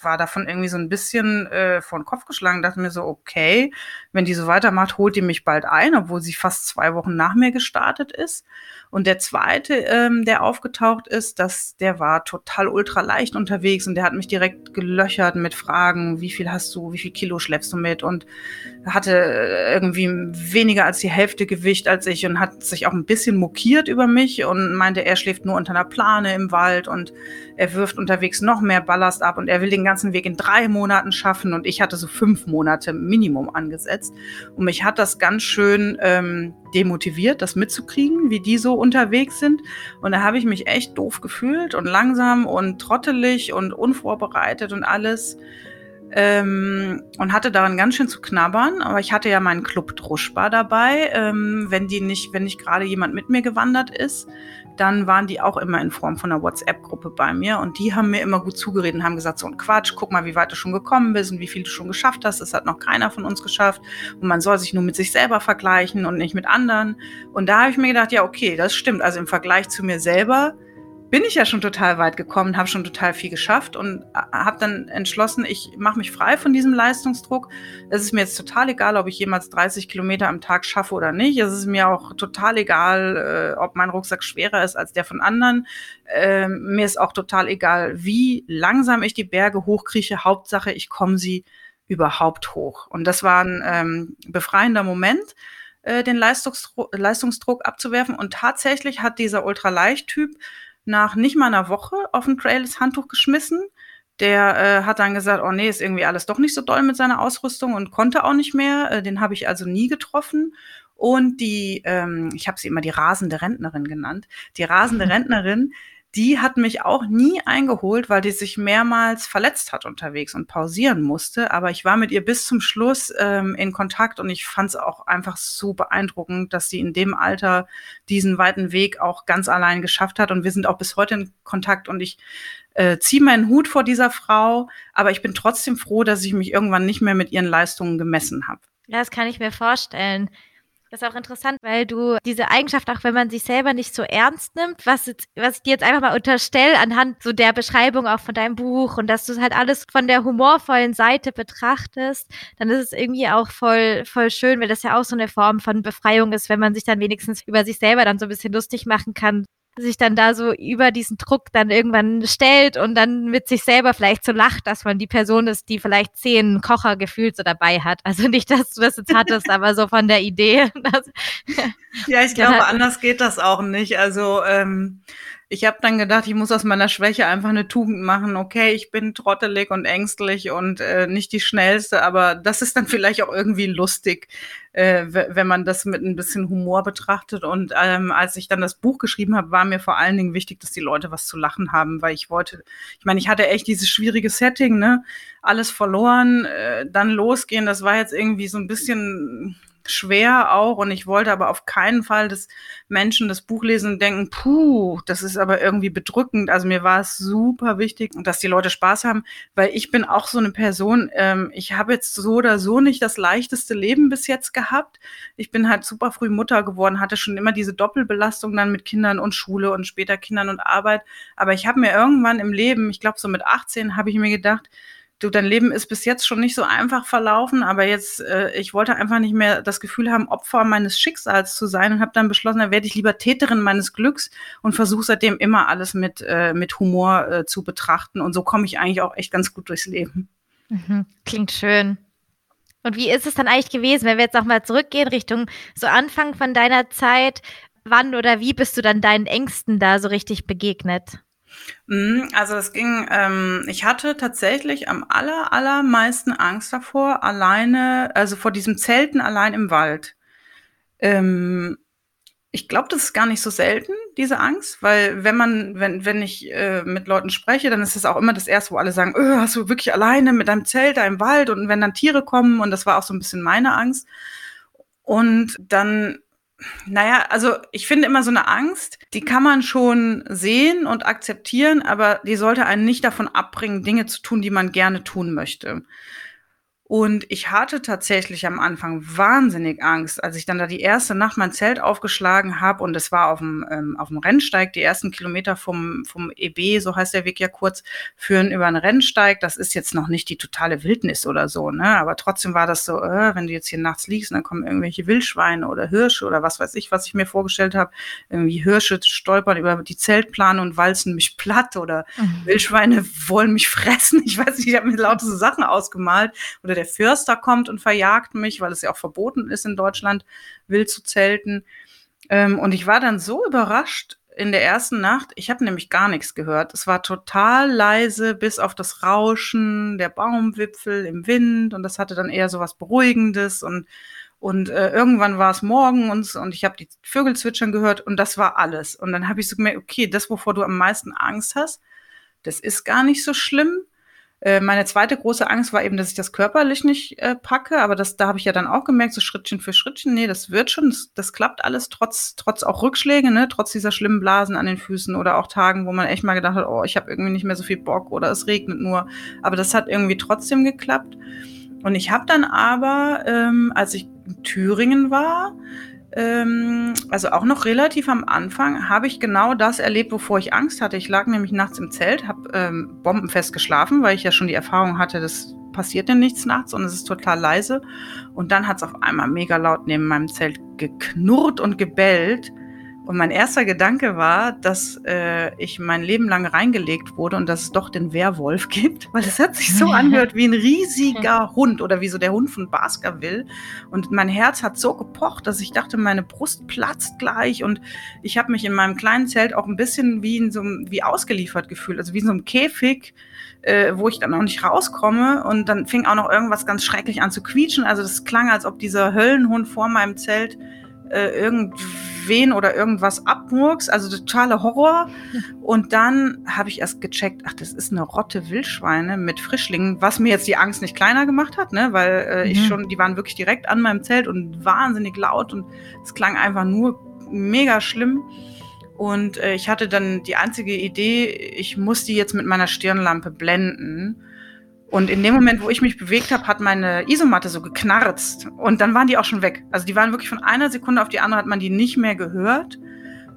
war davon irgendwie so ein bisschen äh, vor den Kopf geschlagen, dachte mir so, okay, wenn die so weitermacht, holt die mich bald ein, obwohl sie fast zwei Wochen nach mir gestartet ist. Und der zweite, ähm, der aufgetaucht ist, dass der war total ultra leicht unterwegs und der hat mich direkt gelöchert mit Fragen, wie viel hast du, wie viel Kilo schleppst du mit und hatte äh, irgendwie weniger als die Hälfte Gewicht als ich und hat sich auch ein bisschen mokiert über mich und meinte, er schläft nur unter einer Plane im Wald und er wirft unterwegs noch mehr Ballast ab und er will den ganzen Weg in drei Monaten schaffen und ich hatte so fünf Monate Minimum angesetzt und mich hat das ganz schön ähm, demotiviert, das mitzukriegen, wie die so unterwegs sind. Und da habe ich mich echt doof gefühlt und langsam und trottelig und unvorbereitet und alles. Ähm, und hatte daran ganz schön zu knabbern, aber ich hatte ja meinen Club Druschbar dabei, ähm, wenn die nicht, wenn nicht gerade jemand mit mir gewandert ist, dann waren die auch immer in Form von einer WhatsApp-Gruppe bei mir und die haben mir immer gut zugeredet und haben gesagt, so ein Quatsch, guck mal, wie weit du schon gekommen bist und wie viel du schon geschafft hast. Das hat noch keiner von uns geschafft und man soll sich nur mit sich selber vergleichen und nicht mit anderen. Und da habe ich mir gedacht, ja, okay, das stimmt. Also im Vergleich zu mir selber bin ich ja schon total weit gekommen, habe schon total viel geschafft und äh, habe dann entschlossen, ich mache mich frei von diesem Leistungsdruck. Es ist mir jetzt total egal, ob ich jemals 30 Kilometer am Tag schaffe oder nicht. Es ist mir auch total egal, äh, ob mein Rucksack schwerer ist als der von anderen. Äh, mir ist auch total egal, wie langsam ich die Berge hochkrieche. Hauptsache, ich komme sie überhaupt hoch. Und das war ein ähm, befreiender Moment äh, den Leistungsdruck, Leistungsdruck abzuwerfen. Und tatsächlich hat dieser Ultraleicht-Typ nach nicht mal einer Woche auf ein Trail das Handtuch geschmissen. Der äh, hat dann gesagt, oh nee, ist irgendwie alles doch nicht so doll mit seiner Ausrüstung und konnte auch nicht mehr. Äh, den habe ich also nie getroffen. Und die, ähm, ich habe sie immer die rasende Rentnerin genannt, die rasende Rentnerin, die hat mich auch nie eingeholt, weil die sich mehrmals verletzt hat unterwegs und pausieren musste. Aber ich war mit ihr bis zum Schluss ähm, in Kontakt und ich fand es auch einfach so beeindruckend, dass sie in dem Alter diesen weiten Weg auch ganz allein geschafft hat. Und wir sind auch bis heute in Kontakt und ich äh, ziehe meinen Hut vor dieser Frau, aber ich bin trotzdem froh, dass ich mich irgendwann nicht mehr mit ihren Leistungen gemessen habe. Ja, das kann ich mir vorstellen. Das ist auch interessant, weil du diese Eigenschaft, auch wenn man sich selber nicht so ernst nimmt, was, jetzt, was ich dir jetzt einfach mal unterstelle, anhand so der Beschreibung auch von deinem Buch und dass du es halt alles von der humorvollen Seite betrachtest, dann ist es irgendwie auch voll, voll schön, weil das ja auch so eine Form von Befreiung ist, wenn man sich dann wenigstens über sich selber dann so ein bisschen lustig machen kann, sich dann da so über diesen Druck dann irgendwann stellt und dann mit sich selber vielleicht so lacht, dass man die Person ist, die vielleicht zehn Kocher gefühlt so dabei hat. Also nicht, dass du das jetzt hattest, aber so von der Idee. Ja, ich glaube, anders geht das auch nicht. Also ähm, ich habe dann gedacht, ich muss aus meiner Schwäche einfach eine Tugend machen. Okay, ich bin trottelig und ängstlich und äh, nicht die schnellste, aber das ist dann vielleicht auch irgendwie lustig, äh, wenn man das mit ein bisschen Humor betrachtet. Und ähm, als ich dann das Buch geschrieben habe, war mir vor allen Dingen wichtig, dass die Leute was zu lachen haben, weil ich wollte, ich meine, ich hatte echt dieses schwierige Setting, ne? Alles verloren, äh, dann losgehen, das war jetzt irgendwie so ein bisschen schwer auch und ich wollte aber auf keinen Fall, dass Menschen das Buch lesen und denken, puh, das ist aber irgendwie bedrückend. Also mir war es super wichtig, dass die Leute Spaß haben, weil ich bin auch so eine Person, ähm, ich habe jetzt so oder so nicht das leichteste Leben bis jetzt gehabt. Ich bin halt super früh Mutter geworden, hatte schon immer diese Doppelbelastung dann mit Kindern und Schule und später Kindern und Arbeit. Aber ich habe mir irgendwann im Leben, ich glaube so mit 18, habe ich mir gedacht, du, dein Leben ist bis jetzt schon nicht so einfach verlaufen, aber jetzt, äh, ich wollte einfach nicht mehr das Gefühl haben, Opfer meines Schicksals zu sein und habe dann beschlossen, da werde ich lieber Täterin meines Glücks und versuche seitdem immer alles mit, äh, mit Humor äh, zu betrachten. Und so komme ich eigentlich auch echt ganz gut durchs Leben. Mhm. Klingt schön. Und wie ist es dann eigentlich gewesen, wenn wir jetzt auch mal zurückgehen Richtung so Anfang von deiner Zeit? Wann oder wie bist du dann deinen Ängsten da so richtig begegnet? Mhm, also es ging, ähm, ich hatte tatsächlich am aller, allermeisten Angst davor, alleine, also vor diesem Zelten allein im Wald. Ähm, Ich glaube, das ist gar nicht so selten, diese Angst, weil wenn man, wenn, wenn ich äh, mit Leuten spreche, dann ist es auch immer das Erste, wo alle sagen, öh, hast du wirklich alleine mit deinem Zelt da im Wald und wenn dann Tiere kommen und das war auch so ein bisschen meine Angst. Und dann, naja, also ich finde immer so eine Angst, die kann man schon sehen und akzeptieren, aber die sollte einen nicht davon abbringen, Dinge zu tun, die man gerne tun möchte. Und ich hatte tatsächlich am Anfang wahnsinnig Angst, als ich dann da die erste Nacht mein Zelt aufgeschlagen habe und es war auf dem, ähm, auf dem Rennsteig, die ersten Kilometer vom, vom EB, so heißt der Weg ja kurz, führen über einen Rennsteig. Das ist jetzt noch nicht die totale Wildnis oder so, ne? Aber trotzdem war das so, äh, wenn du jetzt hier nachts liegst, dann kommen irgendwelche Wildschweine oder Hirsche oder was weiß ich, was ich mir vorgestellt habe. Irgendwie Hirsche stolpern über die Zeltplane und walzen mich platt oder mhm. Wildschweine wollen mich fressen. Ich weiß nicht, ich habe mir lauter so Sachen ausgemalt oder der Förster kommt und verjagt mich, weil es ja auch verboten ist in Deutschland, wild zu zelten. Ähm, und ich war dann so überrascht in der ersten Nacht, ich habe nämlich gar nichts gehört. Es war total leise, bis auf das Rauschen der Baumwipfel im Wind und das hatte dann eher so was Beruhigendes und und äh, irgendwann war es morgen und, und ich habe die Vögel zwitschern gehört und das war alles. Und dann habe ich so gemerkt, okay, das, wovor du am meisten Angst hast, das ist gar nicht so schlimm. Äh, meine zweite große Angst war eben, dass ich das körperlich nicht äh, packe, aber das, da habe ich ja dann auch gemerkt, so Schrittchen für Schrittchen, nee, das wird schon, das, das klappt alles, trotz, trotz auch Rückschläge, ne, trotz dieser schlimmen Blasen an den Füßen oder auch Tagen, wo man echt mal gedacht hat, oh, ich habe irgendwie nicht mehr so viel Bock oder es regnet nur. Aber das hat irgendwie trotzdem geklappt. Und ich habe dann aber, ähm, als ich in Thüringen war, ähm, also auch noch relativ am Anfang, habe ich genau das erlebt, wovor ich Angst hatte. Ich lag nämlich nachts im Zelt, habe ähm, bombenfest geschlafen, weil ich ja schon die Erfahrung hatte, das passiert ja nichts nachts und es ist total leise. Und dann hat es auf einmal mega laut neben meinem Zelt geknurrt und gebellt. Und mein erster Gedanke war, dass äh, ich mein Leben lang reingelegt wurde und dass es doch den Werwolf gibt, weil es hat sich so angehört wie ein riesiger Hund oder wie so der Hund von Baskerville. Und mein Herz hat so gepocht, dass ich dachte, meine Brust platzt gleich. Und ich habe mich in meinem kleinen Zelt auch ein bisschen wie in so wie ausgeliefert gefühlt, also wie in so einem Käfig. Äh, wo ich dann auch nicht rauskomme und dann fing auch noch irgendwas ganz schrecklich an zu quietschen. Also das klang, als ob dieser Höllenhund vor meinem Zelt äh, irgendwen oder irgendwas abmurks, also totaler Horror. Und dann habe ich erst gecheckt, ach, das ist eine Rotte Wildschweine mit Frischlingen, was mir jetzt die Angst nicht kleiner gemacht hat, ne, weil äh, mhm. ich schon, die waren wirklich direkt an meinem Zelt und wahnsinnig laut und es klang einfach nur mega schlimm. Und äh, ich hatte dann die einzige Idee, ich muss die jetzt mit meiner Stirnlampe blenden. Und in dem Moment, wo ich mich bewegt habe, hat meine Isomatte so geknarzt. Und dann waren die auch schon weg. Also die waren wirklich von einer Sekunde auf die andere, hat man die nicht mehr gehört.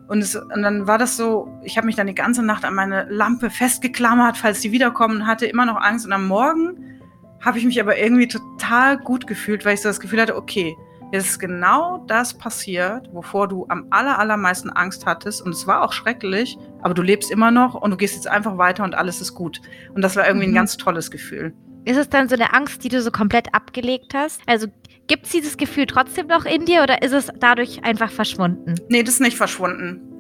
Und, es, und dann war das so, ich habe mich dann die ganze Nacht an meine Lampe festgeklammert, falls die wiederkommen, hatte immer noch Angst. Und am Morgen habe ich mich aber irgendwie total gut gefühlt, weil ich so das Gefühl hatte, okay, ist genau das passiert, wovor du am aller, allermeisten Angst hattest. Und es war auch schrecklich, aber du lebst immer noch und du gehst jetzt einfach weiter und alles ist gut. Und das war irgendwie mhm. ein ganz tolles Gefühl. Ist es dann so eine Angst, die du so komplett abgelegt hast? Also gibt es dieses Gefühl trotzdem noch in dir oder ist es dadurch einfach verschwunden? Nee, das ist nicht verschwunden.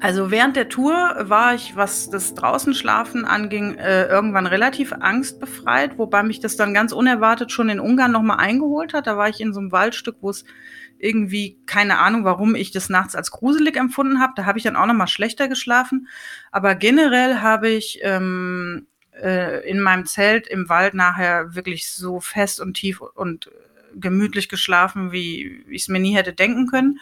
Also während der Tour war ich, was das Draußenschlafen anging, äh, irgendwann relativ angstbefreit, wobei mich das dann ganz unerwartet schon in Ungarn nochmal eingeholt hat. Da war ich in so einem Waldstück, wo es irgendwie, keine Ahnung, warum ich das nachts als gruselig empfunden habe. Da habe ich dann auch nochmal schlechter geschlafen. Aber generell habe ich ähm, äh, in meinem Zelt im Wald nachher wirklich so fest und tief und gemütlich geschlafen, wie ich es mir nie hätte denken können.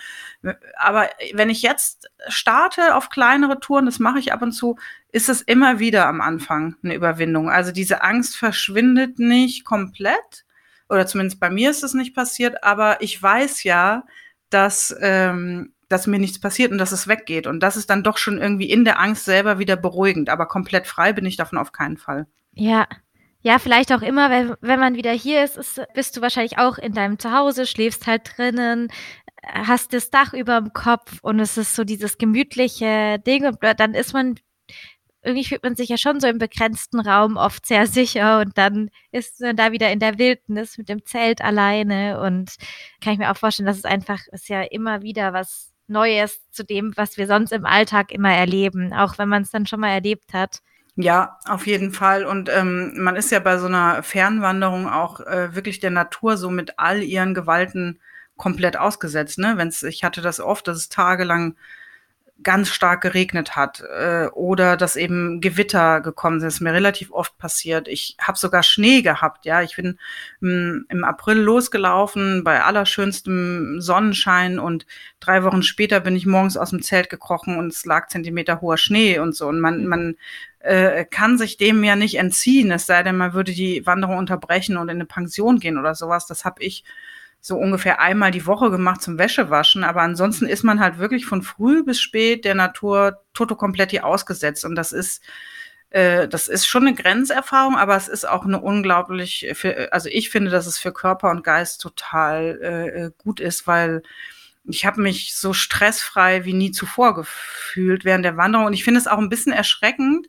Aber wenn ich jetzt starte auf kleinere Touren, das mache ich ab und zu, ist es immer wieder am Anfang eine Überwindung. Also diese Angst verschwindet nicht komplett, oder zumindest bei mir ist es nicht passiert, aber ich weiß ja, dass, ähm, dass mir nichts passiert und dass es weggeht. Und das ist dann doch schon irgendwie in der Angst selber wieder beruhigend. Aber komplett frei bin ich davon auf keinen Fall. Ja, ja, vielleicht auch immer, wenn, wenn man wieder hier ist, ist, bist du wahrscheinlich auch in deinem Zuhause, schläfst halt drinnen, hast das Dach über dem Kopf und es ist so dieses gemütliche Ding und dann ist man, irgendwie fühlt man sich ja schon so im begrenzten Raum oft sehr sicher und dann ist man da wieder in der Wildnis mit dem Zelt alleine und kann ich mir auch vorstellen, dass es einfach ist ja immer wieder was Neues zu dem, was wir sonst im Alltag immer erleben, auch wenn man es dann schon mal erlebt hat. Ja, auf jeden Fall. Und ähm, man ist ja bei so einer Fernwanderung auch äh, wirklich der Natur so mit all ihren Gewalten komplett ausgesetzt. Ne? Wenn's, ich hatte das oft, dass es tagelang ganz stark geregnet hat äh, oder dass eben Gewitter gekommen sind. Das ist mir relativ oft passiert. Ich habe sogar Schnee gehabt. Ja, ich bin mh, hm, im April losgelaufen bei allerschönstem Sonnenschein und drei Wochen später bin ich morgens aus dem Zelt gekrochen und es lag Zentimeter hoher Schnee und so. Und man, man äh, kann sich dem ja nicht entziehen, es sei denn, man würde die Wanderung unterbrechen und in eine Pension gehen oder sowas. Das habe ich so ungefähr einmal die Woche gemacht zum Wäschewaschen. Aber ansonsten ist man halt wirklich von früh bis spät der Natur toto komplett ausgesetzt. Und das ist, äh, das ist schon eine Grenzerfahrung, aber es ist auch eine unglaublich, für, also ich finde, dass es für Körper und Geist total äh, gut ist, weil ich habe mich so stressfrei wie nie zuvor gefühlt während der Wanderung. Und ich finde es auch ein bisschen erschreckend,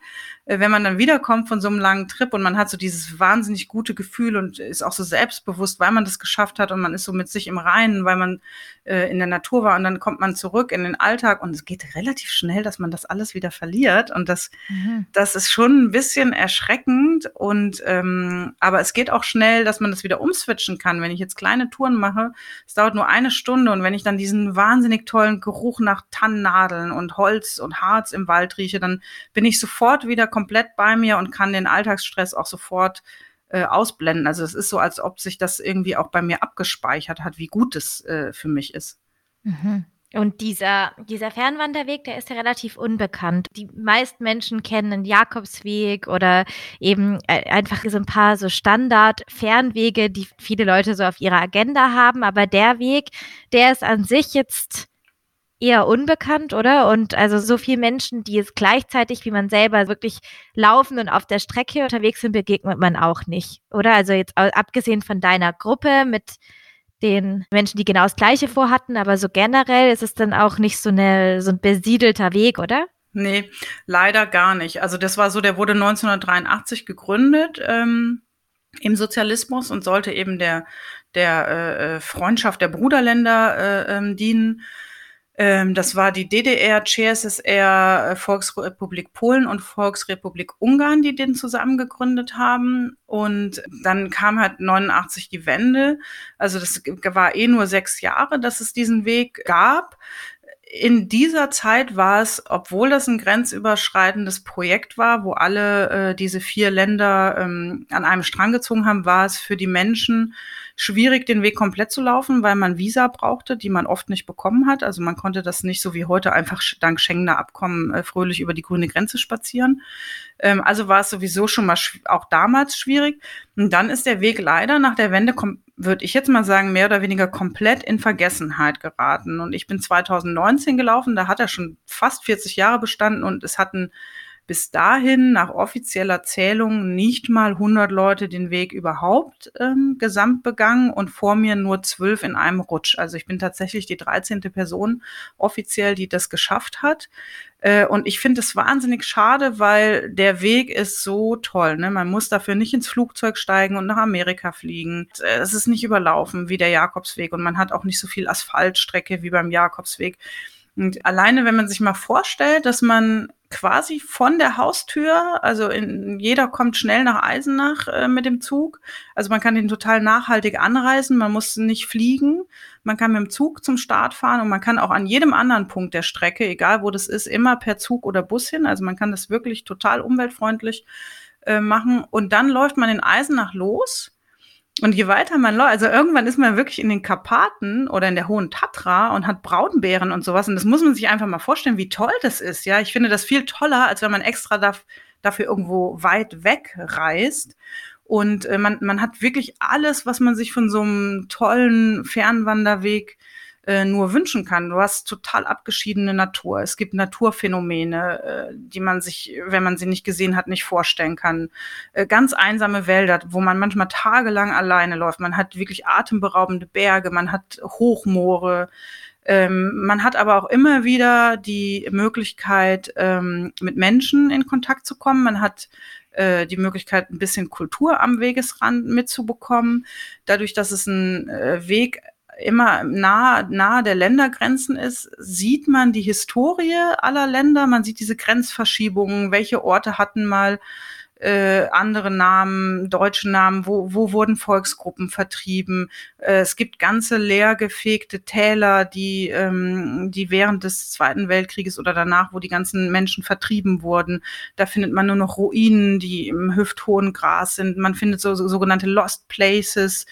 wenn man dann wiederkommt von so einem langen Trip und man hat so dieses wahnsinnig gute Gefühl und ist auch so selbstbewusst, weil man das geschafft hat und man ist so mit sich im Reinen, weil man äh, in der Natur war und dann kommt man zurück in den Alltag und es geht relativ schnell, dass man das alles wieder verliert und das, mhm. das ist schon ein bisschen erschreckend und ähm, aber es geht auch schnell, dass man das wieder umswitchen kann. Wenn ich jetzt kleine Touren mache, es dauert nur eine Stunde und wenn ich dann diesen wahnsinnig tollen Geruch nach Tannennadeln und Holz und Harz im Wald rieche, dann bin ich sofort wieder komplett bei mir und kann den Alltagsstress auch sofort äh, ausblenden. Also es ist so, als ob sich das irgendwie auch bei mir abgespeichert hat, wie gut es äh, für mich ist. Mhm. Und dieser, dieser Fernwanderweg, der ist ja relativ unbekannt. Die meisten Menschen kennen den Jakobsweg oder eben äh, einfach so ein paar so Standard-Fernwege, die viele Leute so auf ihrer Agenda haben. Aber der Weg, der ist an sich jetzt eher unbekannt, oder? Und also so viele Menschen, die es gleichzeitig wie man selber wirklich laufen und auf der Strecke unterwegs sind, begegnet man auch nicht, oder? Also jetzt abgesehen von deiner Gruppe mit den Menschen, die genau das Gleiche vorhatten, aber so generell ist es dann auch nicht so, eine, so ein besiedelter Weg, oder? Nee, leider gar nicht. Also das war so, der wurde 1983 gegründet ähm, im Sozialismus und sollte eben der, der äh, äh Freundschaft der Bruderländer äh, ähm, dienen. Ähm, das war die DDR, CSSR, äh, Volksrepublik Polen und Volksrepublik Ungarn, die den zusammen gegründet haben. Und dann kam halt 89 die Wende. Also das war eh nur sechs Jahre, dass es diesen Weg gab in dieser Zeit war es, obwohl das ein grenzüberschreitendes Projekt war, wo alle äh, diese vier Länder ähm, an einem Strang gezogen haben, war es für die Menschen schwierig, den Weg komplett zu laufen, weil man Visa brauchte, die man oft nicht bekommen hat. Also man konnte das nicht so wie heute einfach dank Schengener Abkommen äh, fröhlich über die grüne Grenze spazieren. Ähm, also war es sowieso schon mal auch damals schwierig. Und dann ist der Weg leider nach der Wende, würde ich jetzt mal sagen, mehr oder weniger komplett in Vergessenheit geraten. Und ich bin 2019 gelaufen, da hat er schon fast 40 Jahre bestanden und es hatten bis dahin nach offizieller Zählung nicht mal 100 Leute den Weg überhaupt ähm, gesamt begangen und vor mir nur zwölf in einem Rutsch. Also ich bin tatsächlich die 13. Person offiziell, die das geschafft hat. Äh, und ich finde es wahnsinnig schade, weil der Weg ist so toll. Ne? Man muss dafür nicht ins Flugzeug steigen und nach Amerika fliegen. Es ist nicht überlaufen wie der Jakobsweg und man hat auch nicht so viel Asphaltstrecke wie beim Jakobsweg. Und alleine, wenn man sich mal vorstellt, dass man quasi von der Haustür, also in, jeder kommt schnell nach Eisenach äh, mit dem Zug. Also man kann den total nachhaltig anreisen, man muss nicht fliegen, man kann mit dem Zug zum Start fahren und man kann auch an jedem anderen Punkt der Strecke, egal wo das ist, immer per Zug oder Bus hin. Also man kann das wirklich total umweltfreundlich äh, machen. Und dann läuft man in Eisenach los und je weiter man läuft, also irgendwann ist man wirklich in den Karpaten oder in der Hohen Tatra und hat Braunbären und sowas. Und das muss man sich einfach mal vorstellen, wie toll das ist. Ja, ich finde das viel toller, als wenn man extra darf, dafür irgendwo weit weg reist. Und äh, man, man hat wirklich alles, was man sich von so einem tollen Fernwanderweg äh, nur wünschen kann. Du hast total abgeschiedene Natur. Es gibt Naturphänomene, äh, die man sich, wenn man sie nicht gesehen hat, nicht vorstellen kann. Äh, ganz einsame Wälder, wo man manchmal tagelang alleine läuft. Man hat wirklich atemberaubende Berge, man hat Hochmoore. Ähm, man hat aber auch immer wieder die Möglichkeit, ähm, mit Menschen in Kontakt zu kommen. Man hat äh, die Möglichkeit, ein bisschen Kultur am Wegesrand mitzubekommen. Dadurch, dass es ein äh, Weg immer nahe, nahe der Ländergrenzen ist, sieht man die Historie aller Länder, man sieht diese Grenzverschiebungen, welche Orte hatten mal äh, andere Namen, deutsche Namen, wo, wo wurden Volksgruppen vertrieben. Äh, es gibt ganze leergefegte Täler, die, ähm, die während des Zweiten Weltkrieges oder danach, wo die ganzen Menschen vertrieben wurden. Da findet man nur noch Ruinen, die im hüfthohen Gras sind. Man findet so, so sogenannte Lost Places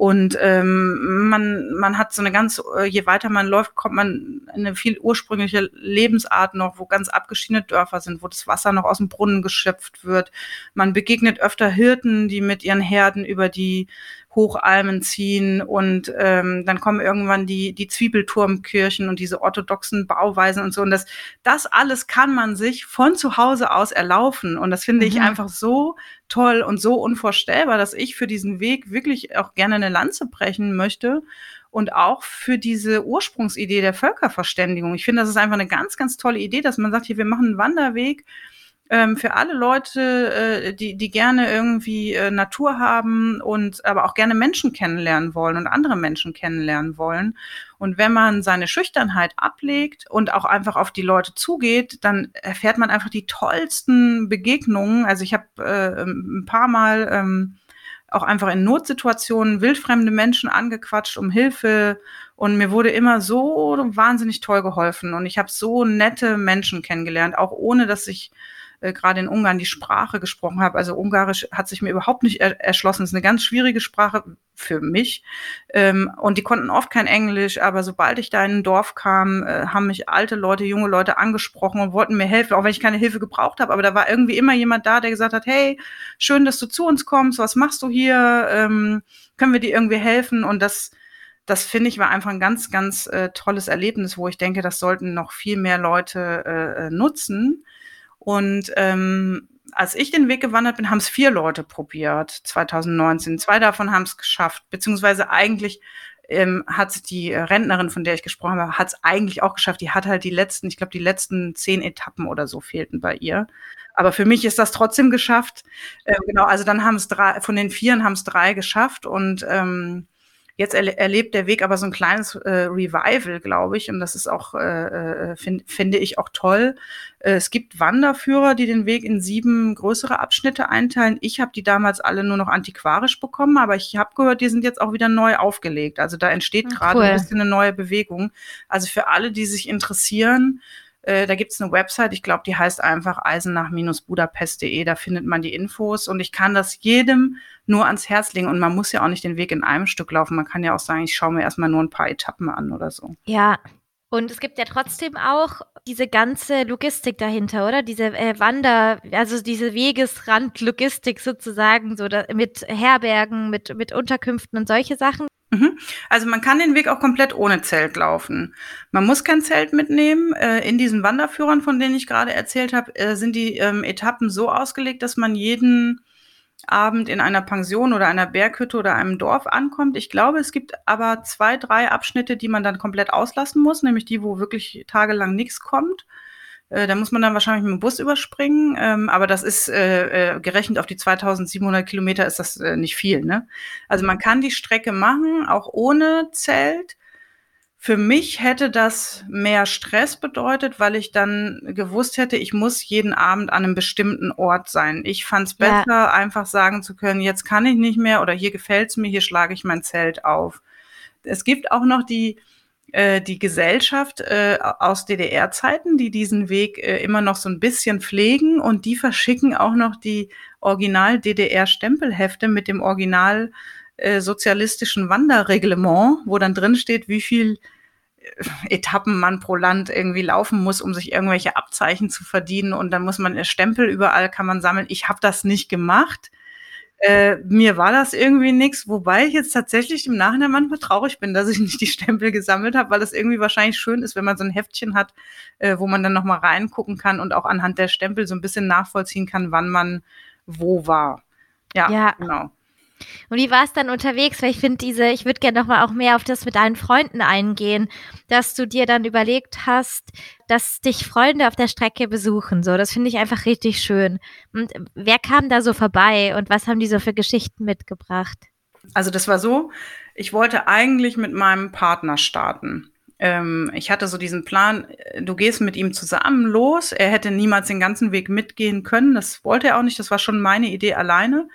und ähm, man, man hat so eine ganz, äh, je weiter man läuft, kommt man in eine viel ursprüngliche Lebensart noch, wo ganz abgeschiedene Dörfer sind, wo das Wasser noch aus dem Brunnen geschöpft wird. Man begegnet öfter Hirten, die mit ihren Herden über die Hochalmen ziehen und ähm, dann kommen irgendwann die, die Zwiebelturmkirchen und diese orthodoxen Bauweisen und so. Und das, das alles kann man sich von zu Hause aus erlaufen. Und das finde mhm. ich einfach so toll und so unvorstellbar, dass ich für diesen Weg wirklich auch gerne eine Lanze brechen möchte und auch für diese Ursprungsidee der Völkerverständigung. Ich finde, das ist einfach eine ganz, ganz tolle Idee, dass man sagt, hier, wir machen einen Wanderweg ähm, für alle Leute, äh, die, die gerne irgendwie äh, Natur haben und aber auch gerne Menschen kennenlernen wollen und andere Menschen kennenlernen wollen. Und wenn man seine Schüchternheit ablegt und auch einfach auf die Leute zugeht, dann erfährt man einfach die tollsten Begegnungen. Also ich habe äh, ein paar Mal ähm, auch einfach in Notsituationen wildfremde Menschen angequatscht um Hilfe und mir wurde immer so wahnsinnig toll geholfen und ich habe so nette Menschen kennengelernt, auch ohne dass ich äh, gerade in Ungarn die Sprache gesprochen habe. Also Ungarisch hat sich mir überhaupt nicht er erschlossen. Es ist eine ganz schwierige Sprache für mich. Ähm, und die konnten oft kein Englisch, aber sobald ich da in ein Dorf kam, äh, haben mich alte Leute, junge Leute angesprochen und wollten mir helfen, auch wenn ich keine Hilfe gebraucht habe. Aber da war irgendwie immer jemand da, der gesagt hat, hey, schön, dass du zu uns kommst, was machst du hier? Ähm, können wir dir irgendwie helfen? Und das das finde ich war einfach ein ganz, ganz äh, tolles Erlebnis, wo ich denke, das sollten noch viel mehr Leute äh, äh nutzen. Und ähm, als ich den Weg gewandert bin, haben es vier Leute probiert, 2019. Zwei davon haben es geschafft, beziehungsweise eigentlich ähm, hat die Rentnerin, von der ich gesprochen habe, hat es eigentlich auch geschafft. Die hat halt die letzten, ich glaube, die letzten zehn Etappen oder so fehlten bei ihr. Aber für mich ist das trotzdem geschafft. Äh, genau, also dann haben es drei, von den Vieren haben es drei geschafft und ähm, Jetzt erle erlebt der Weg aber so ein kleines äh, Revival, glaube ich, und das ist auch, äh, äh find, finde ich auch toll. Äh, es gibt Wanderführer, die den Weg in sieben größere Abschnitte einteilen. Ich habe die damals alle nur noch antiquarisch bekommen, aber ich habe gehört, die sind jetzt auch wieder neu aufgelegt. Also da entsteht gerade cool. ein bisschen eine neue Bewegung. Also für alle, die sich interessieren, äh, da gibt es eine Website, ich glaube, die heißt einfach eisenach-budapest.de, da findet man die Infos und ich kann das jedem nur ans Herz legen und man muss ja auch nicht den Weg in einem Stück laufen, man kann ja auch sagen, ich schaue mir erstmal nur ein paar Etappen an oder so. Ja, und es gibt ja trotzdem auch diese ganze Logistik dahinter, oder? Diese äh, Wander, also diese Wegesrand-Logistik sozusagen, so da, mit Herbergen, mit, mit Unterkünften und solche Sachen. Mhm. Also man kann den Weg auch komplett ohne Zelt laufen. Man muss kein Zelt mitnehmen. Äh, in diesen Wanderführern, von denen ich gerade erzählt habe, äh, sind die ähm, Etappen so ausgelegt, dass man jeden Abend in einer Pension oder einer Berghütte oder einem Dorf ankommt. Ich glaube, es gibt aber zwei, drei Abschnitte, die man dann komplett auslassen muss, nämlich die, wo wirklich tagelang nichts kommt. Äh, da muss man dann wahrscheinlich mit dem Bus überspringen, ähm, aber das ist äh, äh, gerechnet auf die 2700 Kilometer ist das äh, nicht viel. Ne? Also man kann die Strecke machen, auch ohne Zelt. Für mich hätte das mehr Stress bedeutet, weil ich dann gewusst hätte, ich muss jeden Abend an einem bestimmten Ort sein. Ich fand es besser, ja. einfach sagen zu können, jetzt kann ich nicht mehr oder hier gefällt's mir, hier schlage ich mein Zelt auf. Es gibt auch noch die äh, die Gesellschaft äh, aus DDR-Zeiten, die diesen Weg äh, immer noch so ein bisschen pflegen und die verschicken auch noch die Original-DDR-Stempelhefte mit dem Original äh, sozialistischen Wanderreglement, wo dann drin steht, wie viel äh, Etappen man pro Land irgendwie laufen muss, um sich irgendwelche Abzeichen zu verdienen. Und dann muss man Stempel überall kann man sammeln. Ich habe das nicht gemacht. Äh, mir war das irgendwie nichts, wobei ich jetzt tatsächlich im Nachhinein manchmal traurig bin, dass ich nicht die Stempel gesammelt habe, weil es irgendwie wahrscheinlich schön ist, wenn man so ein Heftchen hat, äh, wo man dann nochmal reingucken kann und auch anhand der Stempel so ein bisschen nachvollziehen kann, wann man wo war. Ja, ja. genau. Und wie war es dann unterwegs? Weil ich finde diese, ich würde gerne noch mal auch mehr auf das mit deinen Freunden eingehen, dass du dir dann überlegt hast, dass dich Freunde auf der Strecke besuchen. So, das finde ich einfach richtig schön. Und wer kam da so vorbei und was haben die so für Geschichten mitgebracht? Also das war so, ich wollte eigentlich mit meinem Partner starten. ähm, ich hatte so diesen Plan, äh, du gehst mit ihm zusammen los. Er hätte niemals den ganzen Weg mitgehen können. Das wollte er auch nicht. Das war schon meine Idee alleine.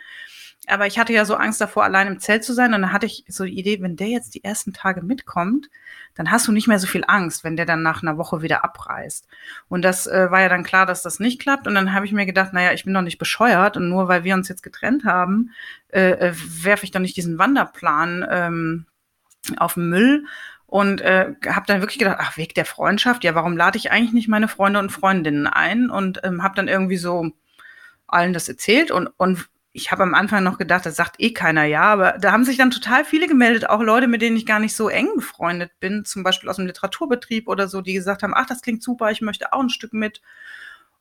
Aber ich hatte ja so Angst davor, allein im Zelt zu sein. Und dann hatte ich so die Idee, wenn der jetzt die ersten Tage mitkommt, dann hast du nicht mehr so viel Angst, wenn der dann nach einer Woche wieder abreist. Und das äh, war ja dann klar, dass das nicht klappt. Und dann habe ich mir gedacht, naja, ich bin doch nicht bescheuert. Und nur weil wir uns jetzt getrennt haben, äh, äh, werfe ich doch nicht diesen Wanderplan ähm, auf den Müll. Und äh, habe dann wirklich gedacht, ach, Weg der Freundschaft, ja, warum lade ich eigentlich nicht meine Freunde und Freundinnen ein? Und ähm, habe dann irgendwie so allen das erzählt und, und ich habe am Anfang noch gedacht, das sagt eh keiner ja, aber da haben sich dann total viele gemeldet, auch Leute, mit denen ich gar nicht so eng befreundet bin, zum Beispiel aus dem Literaturbetrieb oder so, die gesagt haben, ach, das klingt super, ich möchte auch ein Stück mit.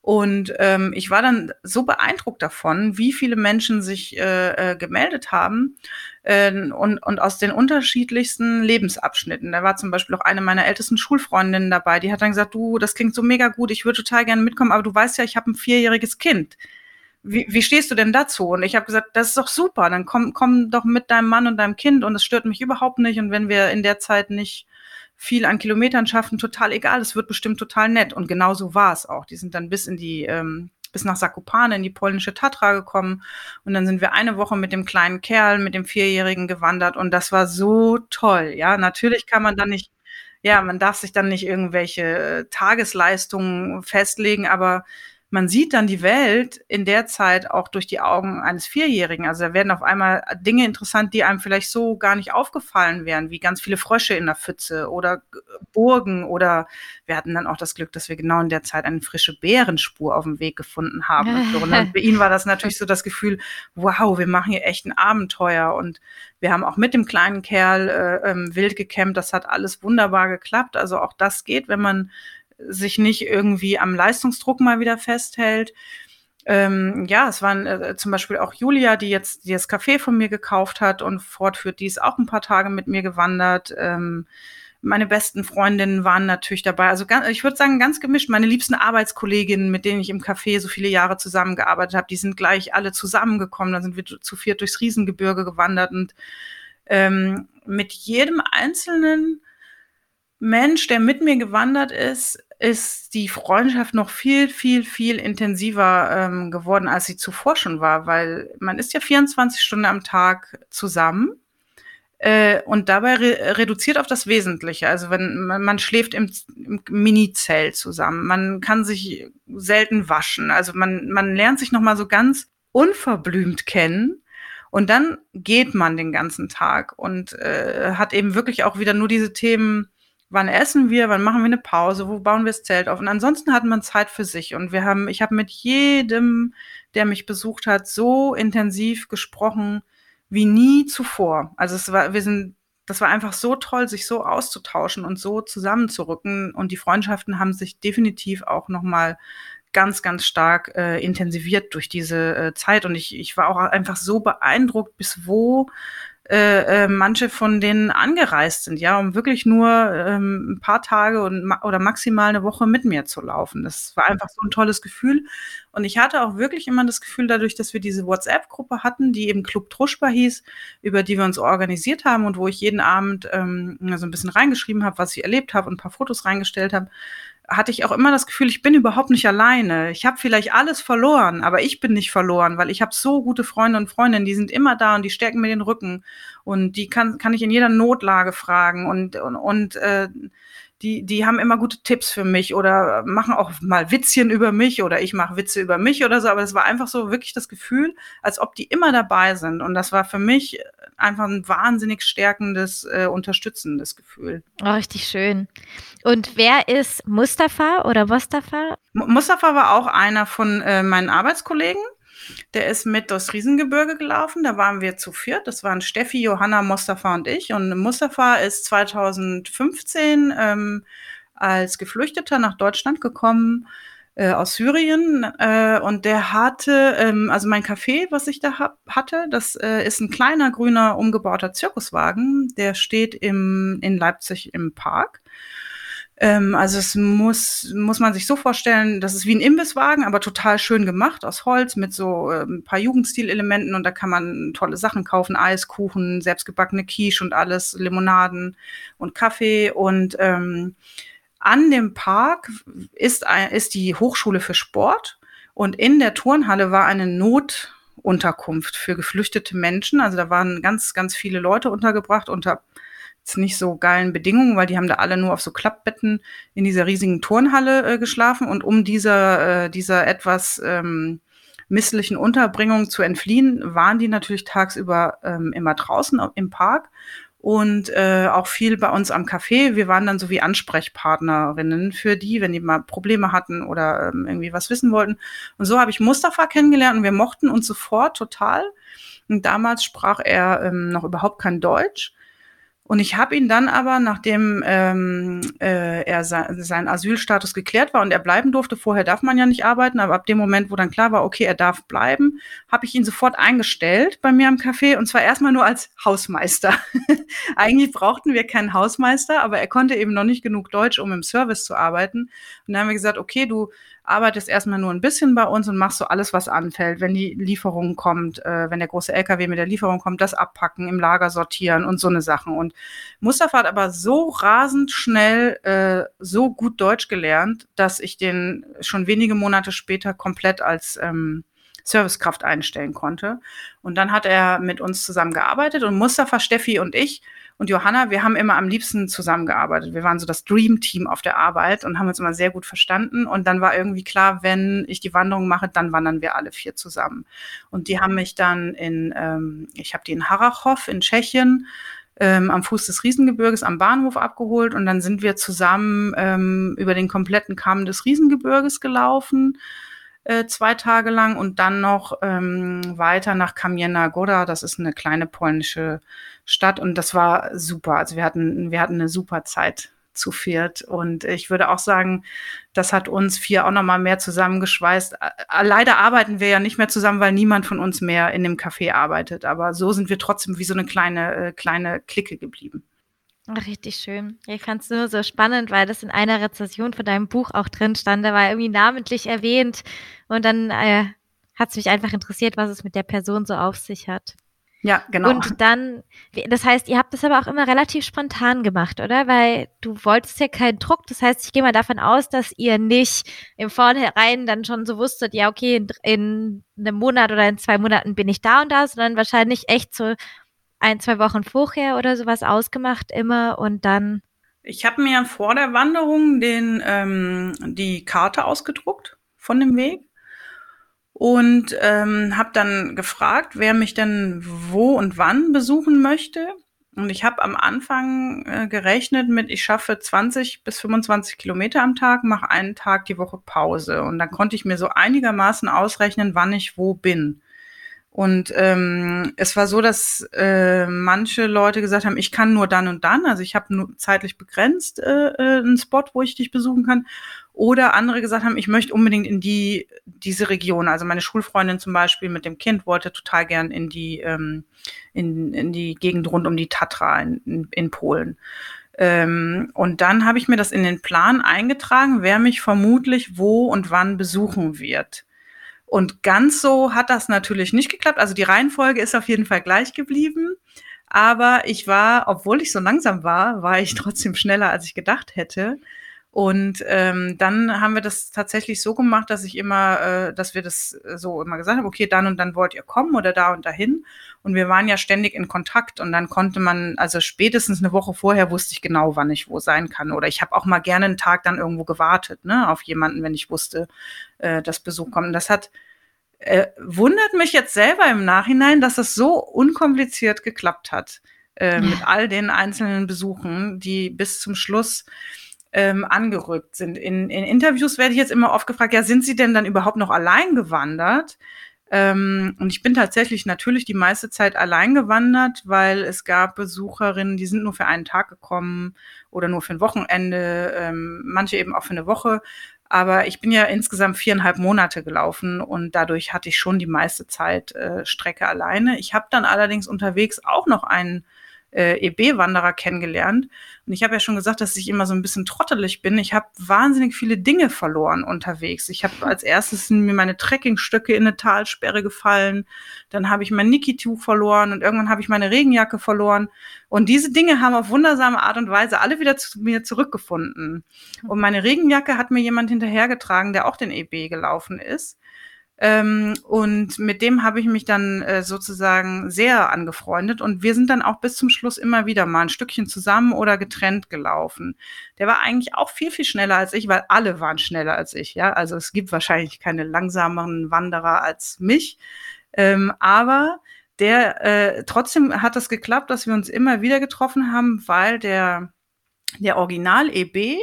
Und ähm, ich war dann so beeindruckt davon, wie viele Menschen sich äh, äh, gemeldet haben äh, und, und aus den unterschiedlichsten Lebensabschnitten. Da war zum Beispiel auch eine meiner ältesten Schulfreundinnen dabei, die hat dann gesagt, du, das klingt so mega gut, ich würde total gerne mitkommen, aber du weißt ja, ich habe ein vierjähriges Kind wie, wie stehst du denn dazu? Und ich habe gesagt, das ist doch super, dann komm, komm doch mit deinem Mann und deinem Kind und es stört mich überhaupt nicht. Und wenn wir in der Zeit nicht viel an Kilometern schaffen, total egal, es wird bestimmt total nett. Und genau so war es auch. Die sind dann bis in die, ähm, bis nach Zakopane in die polnische Tatra gekommen. Und dann sind wir eine Woche mit dem kleinen Kerl, mit dem Vierjährigen gewandert. Und das war so toll. Ja, natürlich kann man dann nicht ja, man darf sich dann nicht irgendwelche Tagesleistungen festlegen, aber man sieht dann die Welt in der Zeit auch durch die Augen eines Vierjährigen. Also da werden auf einmal Dinge interessant, die einem vielleicht so gar nicht aufgefallen wären, wie ganz viele Frösche in der Pfütze oder Burgen oder wir hatten dann auch das Glück, dass wir genau in der Zeit eine frische Bärenspur auf dem Weg gefunden haben. und, so. und dann, für ihn war das natürlich so das Gefühl, wow, wir machen hier echt ein Abenteuer und wir haben auch mit dem kleinen Kerl äh, ähm, wild gecampt. Das hat alles wunderbar geklappt. Also auch das geht, wenn man sich nicht irgendwie am Leistungsdruck mal wieder festhält. Ähm, ja, es waren äh, zum Beispiel auch Julia, die jetzt die das Café von mir gekauft hat und fortführt, die ist auch ein paar Tage mit mir gewandert. Ähm, meine besten Freundinnen waren natürlich dabei. Also ganz, ich würde sagen, ganz gemischt. Meine liebsten Arbeitskolleginnen, mit denen ich im Café so viele Jahre zusammengearbeitet habe, die sind gleich alle zusammengekommen. Dann sind wir zu viert durchs Riesengebirge gewandert und ähm, mit jedem einzelnen Mensch, der mit mir gewandert ist, ist die Freundschaft noch viel, viel, viel intensiver ähm, geworden, als sie zuvor schon war, weil man ist ja 24 Stunden am Tag zusammen äh, und dabei re reduziert auf das Wesentliche. Also wenn man, man schläft im, im Mini-Zelt zusammen, man kann sich selten waschen, also man, man lernt sich noch mal so ganz unverblümt kennen. Und dann geht man den ganzen Tag und äh, hat eben wirklich auch wieder nur diese Themen wann essen wir, wann machen wir eine Pause, wo bauen wir das Zelt auf. Und ansonsten hat man Zeit für sich. Und wir haben, ich habe mit jedem, der mich besucht hat, so intensiv gesprochen wie nie zuvor. Also es war, wir sind, das war einfach so toll, sich so auszutauschen und so zusammenzurücken. Und die Freundschaften haben sich definitiv auch nochmal ganz, ganz stark äh, intensiviert durch diese äh, Zeit. Und ich, ich war auch einfach so beeindruckt, bis wo äh, äh, manche von denen angereist sind, ja, um wirklich nur ähm, ein paar Tage und ma oder maximal eine Woche mit mir zu laufen. Das war einfach so ein tolles Gefühl. Und ich hatte auch wirklich immer das Gefühl, dadurch, dass wir diese WhatsApp-Gruppe hatten, die eben Club Truschbar hieß, über die wir uns organisiert haben und wo ich jeden Abend ähm, so ein bisschen reingeschrieben habe, was ich erlebt habe und ein paar Fotos reingestellt habe, hatte ich auch immer das Gefühl, ich bin überhaupt nicht alleine. Ich habe vielleicht alles verloren, aber ich bin nicht verloren, weil ich habe so gute Freunde und Freundinnen, die sind immer da und die stärken mir den Rücken und die kann, kann ich in jeder Notlage fragen und, und, und äh, die, die haben immer gute Tipps für mich oder machen auch mal Witzchen über mich oder ich mache Witze über mich oder so. Aber es war einfach so wirklich das Gefühl, als ob die immer dabei sind. Und das war für mich einfach ein wahnsinnig stärkendes, äh, unterstützendes Gefühl. Oh, richtig schön. Und wer ist Mustafa oder Mustafa? Mustafa war auch einer von äh, meinen Arbeitskollegen. Der ist mit durchs Riesengebirge gelaufen. Da waren wir zu viert. Das waren Steffi, Johanna, Mustafa und ich. Und Mustafa ist 2015 ähm, als Geflüchteter nach Deutschland gekommen äh, aus Syrien. Äh, und der hatte, ähm, also mein Café, was ich da hab, hatte, das äh, ist ein kleiner grüner umgebauter Zirkuswagen. Der steht im, in Leipzig im Park. Ähm, also es muss, muss man sich so vorstellen, das ist wie ein Imbisswagen, aber total schön gemacht aus Holz mit so äh, ein paar Jugendstilelementen und da kann man tolle Sachen kaufen, Eis, Kuchen, selbstgebackene Quiche und alles, Limonaden und Kaffee und ähm, an dem Park ist, ist die Hochschule für Sport und in der Turnhalle war eine Notunterkunft für geflüchtete Menschen. Also da waren ganz, ganz viele Leute untergebracht unter jetzt nicht so geilen Bedingungen, weil die haben da alle nur auf so Klappbetten in dieser riesigen Turnhalle äh, geschlafen und um dieser, äh, dieser etwas ähm, misslichen Unterbringung zu entfliehen, waren die natürlich tagsüber ähm, immer draußen im Park und äh, auch viel bei uns am Café. Wir waren dann so wie Ansprechpartnerinnen für die, wenn die mal Probleme hatten oder ähm, irgendwie was wissen wollten. Und so habe ich Mustafa kennengelernt und wir mochten uns sofort total. Und damals sprach er ähm, noch überhaupt kein Deutsch. Und ich habe ihn dann aber, nachdem ähm, äh, er se sein Asylstatus geklärt war und er bleiben durfte, vorher darf man ja nicht arbeiten, aber ab dem Moment, wo dann klar war, okay, er darf bleiben, habe ich ihn sofort eingestellt bei mir am Café und zwar erstmal nur als Hausmeister. Eigentlich brauchten wir keinen Hausmeister, aber er konnte eben noch nicht genug Deutsch, um im Service zu arbeiten. Und dann haben wir gesagt, okay, du arbeitest erstmal nur ein bisschen bei uns und machst so alles, was anfällt. Wenn die Lieferung kommt, äh, wenn der große LKW mit der Lieferung kommt, das abpacken, im Lager sortieren und so eine Sachen. Und Mustafa hat aber so rasend schnell äh, so gut Deutsch gelernt, dass ich den schon wenige Monate später komplett als ähm, Servicekraft einstellen konnte. Und dann hat er mit uns zusammengearbeitet und Mustafa, Steffi und ich und Johanna, wir haben immer am liebsten zusammengearbeitet. Wir waren so das Dream Team auf der Arbeit und haben uns immer sehr gut verstanden. Und dann war irgendwie klar, wenn ich die Wanderung mache, dann wandern wir alle vier zusammen. Und die haben mich dann in, ähm, ich habe die in Harachow in Tschechien ähm, am Fuß des Riesengebirges am Bahnhof abgeholt und dann sind wir zusammen ähm, über den kompletten Kamm des Riesengebirges gelaufen äh, zwei Tage lang und dann noch ähm, weiter nach Kamienna Góra. Das ist eine kleine polnische Stadt und das war super. Also wir hatten, wir hatten eine super Zeit zu viert. Und ich würde auch sagen, das hat uns vier auch nochmal mehr zusammengeschweißt. Leider arbeiten wir ja nicht mehr zusammen, weil niemand von uns mehr in dem Café arbeitet. Aber so sind wir trotzdem wie so eine kleine, äh, kleine Clique geblieben. Richtig schön. Ich fand es nur so spannend, weil das in einer Rezession von deinem Buch auch drin stand. Da war irgendwie namentlich erwähnt. Und dann äh, hat es mich einfach interessiert, was es mit der Person so auf sich hat. Ja, genau. Und dann, das heißt, ihr habt das aber auch immer relativ spontan gemacht, oder? Weil du wolltest ja keinen Druck. Das heißt, ich gehe mal davon aus, dass ihr nicht im Vornherein dann schon so wusstet, ja, okay, in, in einem Monat oder in zwei Monaten bin ich da und da, sondern wahrscheinlich echt so ein, zwei Wochen vorher oder sowas ausgemacht immer und dann. Ich habe mir vor der Wanderung den, ähm, die Karte ausgedruckt von dem Weg und ähm, habe dann gefragt, wer mich denn wo und wann besuchen möchte. Und ich habe am Anfang äh, gerechnet mit, ich schaffe 20 bis 25 Kilometer am Tag, mache einen Tag die Woche Pause. Und dann konnte ich mir so einigermaßen ausrechnen, wann ich wo bin. Und ähm, es war so, dass äh, manche Leute gesagt haben, ich kann nur dann und dann, also ich habe nur zeitlich begrenzt äh, äh, einen Spot, wo ich dich besuchen kann. Oder andere gesagt haben, ich möchte unbedingt in die diese Region. Also meine Schulfreundin zum Beispiel mit dem Kind wollte total gern in die ähm, in, in die Gegend rund um die Tatra in, in, in Polen. Ähm, und dann habe ich mir das in den Plan eingetragen, wer mich vermutlich wo und wann besuchen wird. Und ganz so hat das natürlich nicht geklappt. Also die Reihenfolge ist auf jeden Fall gleich geblieben. Aber ich war, obwohl ich so langsam war, war ich trotzdem schneller, als ich gedacht hätte. Und ähm, dann haben wir das tatsächlich so gemacht, dass ich immer, äh, dass wir das so immer gesagt haben, okay, dann und dann wollt ihr kommen oder da und dahin. Und wir waren ja ständig in Kontakt und dann konnte man, also spätestens eine Woche vorher wusste ich genau, wann ich wo sein kann. Oder ich habe auch mal gerne einen Tag dann irgendwo gewartet, ne, auf jemanden, wenn ich wusste, äh, dass Besuch kommt. Und das hat äh, wundert mich jetzt selber im Nachhinein, dass es so unkompliziert geklappt hat. Äh, ja. Mit all den einzelnen Besuchen, die bis zum Schluss ähm, angerückt sind. In, in Interviews werde ich jetzt immer oft gefragt, ja, sind Sie denn dann überhaupt noch allein gewandert? Ähm, und ich bin tatsächlich natürlich die meiste Zeit allein gewandert, weil es gab Besucherinnen, die sind nur für einen Tag gekommen oder nur für ein Wochenende, ähm, manche eben auch für eine Woche. Aber ich bin ja insgesamt viereinhalb Monate gelaufen und dadurch hatte ich schon die meiste Zeit äh, Strecke alleine. Ich habe dann allerdings unterwegs auch noch einen äh, EB-Wanderer kennengelernt. Und ich habe ja schon gesagt, dass ich immer so ein bisschen trottelig bin. Ich habe wahnsinnig viele Dinge verloren unterwegs. Ich habe als erstes sind mir meine Trekkingstöcke in eine Talsperre gefallen. Dann habe ich mein Niki-Tuch verloren und irgendwann habe ich meine Regenjacke verloren. Und diese Dinge haben auf wundersame Art und Weise alle wieder zu mir zurückgefunden. Und meine Regenjacke hat mir jemand hinterhergetragen, der auch den EB gelaufen ist. Ähm, und mit dem habe ich mich dann äh, sozusagen sehr angefreundet und wir sind dann auch bis zum Schluss immer wieder mal ein Stückchen zusammen oder getrennt gelaufen. Der war eigentlich auch viel, viel schneller als ich, weil alle waren schneller als ich, ja. Also es gibt wahrscheinlich keine langsameren Wanderer als mich. Ähm, aber der äh, trotzdem hat es geklappt, dass wir uns immer wieder getroffen haben, weil der, der Original EB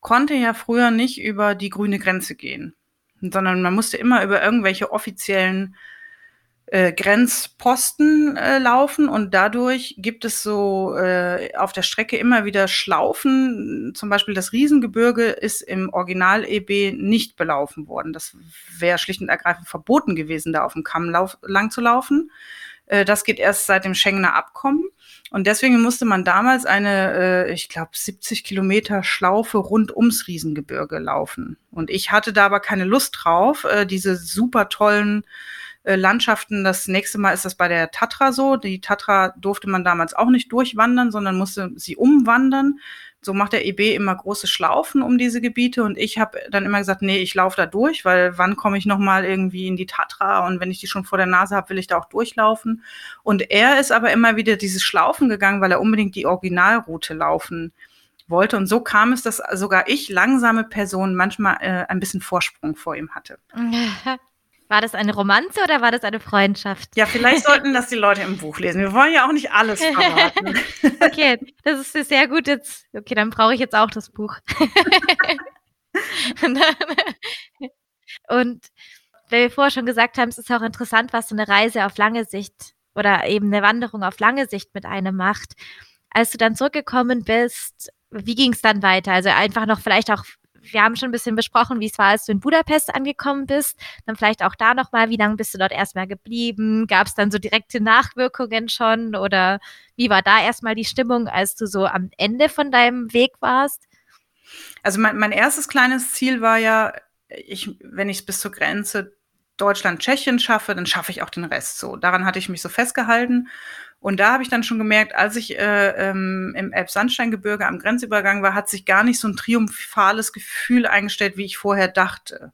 konnte ja früher nicht über die grüne Grenze gehen sondern man musste immer über irgendwelche offiziellen äh, Grenzposten äh, laufen und dadurch gibt es so äh, auf der Strecke immer wieder Schlaufen. Zum Beispiel das Riesengebirge ist im Original EB nicht belaufen worden. Das wäre schlicht und ergreifend verboten gewesen, da auf dem Kamm lang zu laufen. Äh, das geht erst seit dem Schengener Abkommen. Und deswegen musste man damals eine, äh, ich glaube, 70 Kilometer Schlaufe rund ums Riesengebirge laufen. Und ich hatte da aber keine Lust drauf, äh, diese super tollen äh, Landschaften. Das nächste Mal ist das bei der Tatra so. Die Tatra durfte man damals auch nicht durchwandern, sondern musste sie umwandern so macht der EB immer große Schlaufen um diese Gebiete und ich habe dann immer gesagt, nee, ich laufe da durch, weil wann komme ich noch mal irgendwie in die Tatra und wenn ich die schon vor der Nase habe, will ich da auch durchlaufen. Und er ist aber immer wieder dieses Schlaufen gegangen, weil er unbedingt die Originalroute laufen wollte und so kam es, dass sogar ich langsame Personen manchmal äh, ein bisschen Vorsprung vor ihm hatte. War das eine Romanze oder war das eine Freundschaft? Ja, vielleicht sollten das die Leute im Buch lesen. Wir wollen ja auch nicht alles verraten. okay, das ist sehr gut. Jetzt, okay, dann brauche ich jetzt auch das Buch. Und weil wir vorher schon gesagt haben, es ist auch interessant, was so eine Reise auf lange Sicht oder eben eine Wanderung auf lange Sicht mit einem macht. Als du dann zurückgekommen bist, wie ging es dann weiter? Also einfach noch vielleicht auch wir haben schon ein bisschen besprochen, wie es war, als du in Budapest angekommen bist. Dann vielleicht auch da nochmal, wie lange bist du dort erstmal geblieben? Gab es dann so direkte Nachwirkungen schon? Oder wie war da erstmal die Stimmung, als du so am Ende von deinem Weg warst? Also mein, mein erstes kleines Ziel war ja, ich, wenn ich es bis zur Grenze Deutschland-Tschechien schaffe, dann schaffe ich auch den Rest so. Daran hatte ich mich so festgehalten. Und da habe ich dann schon gemerkt, als ich äh, ähm, im Elbsandsteingebirge am Grenzübergang war, hat sich gar nicht so ein triumphales Gefühl eingestellt, wie ich vorher dachte.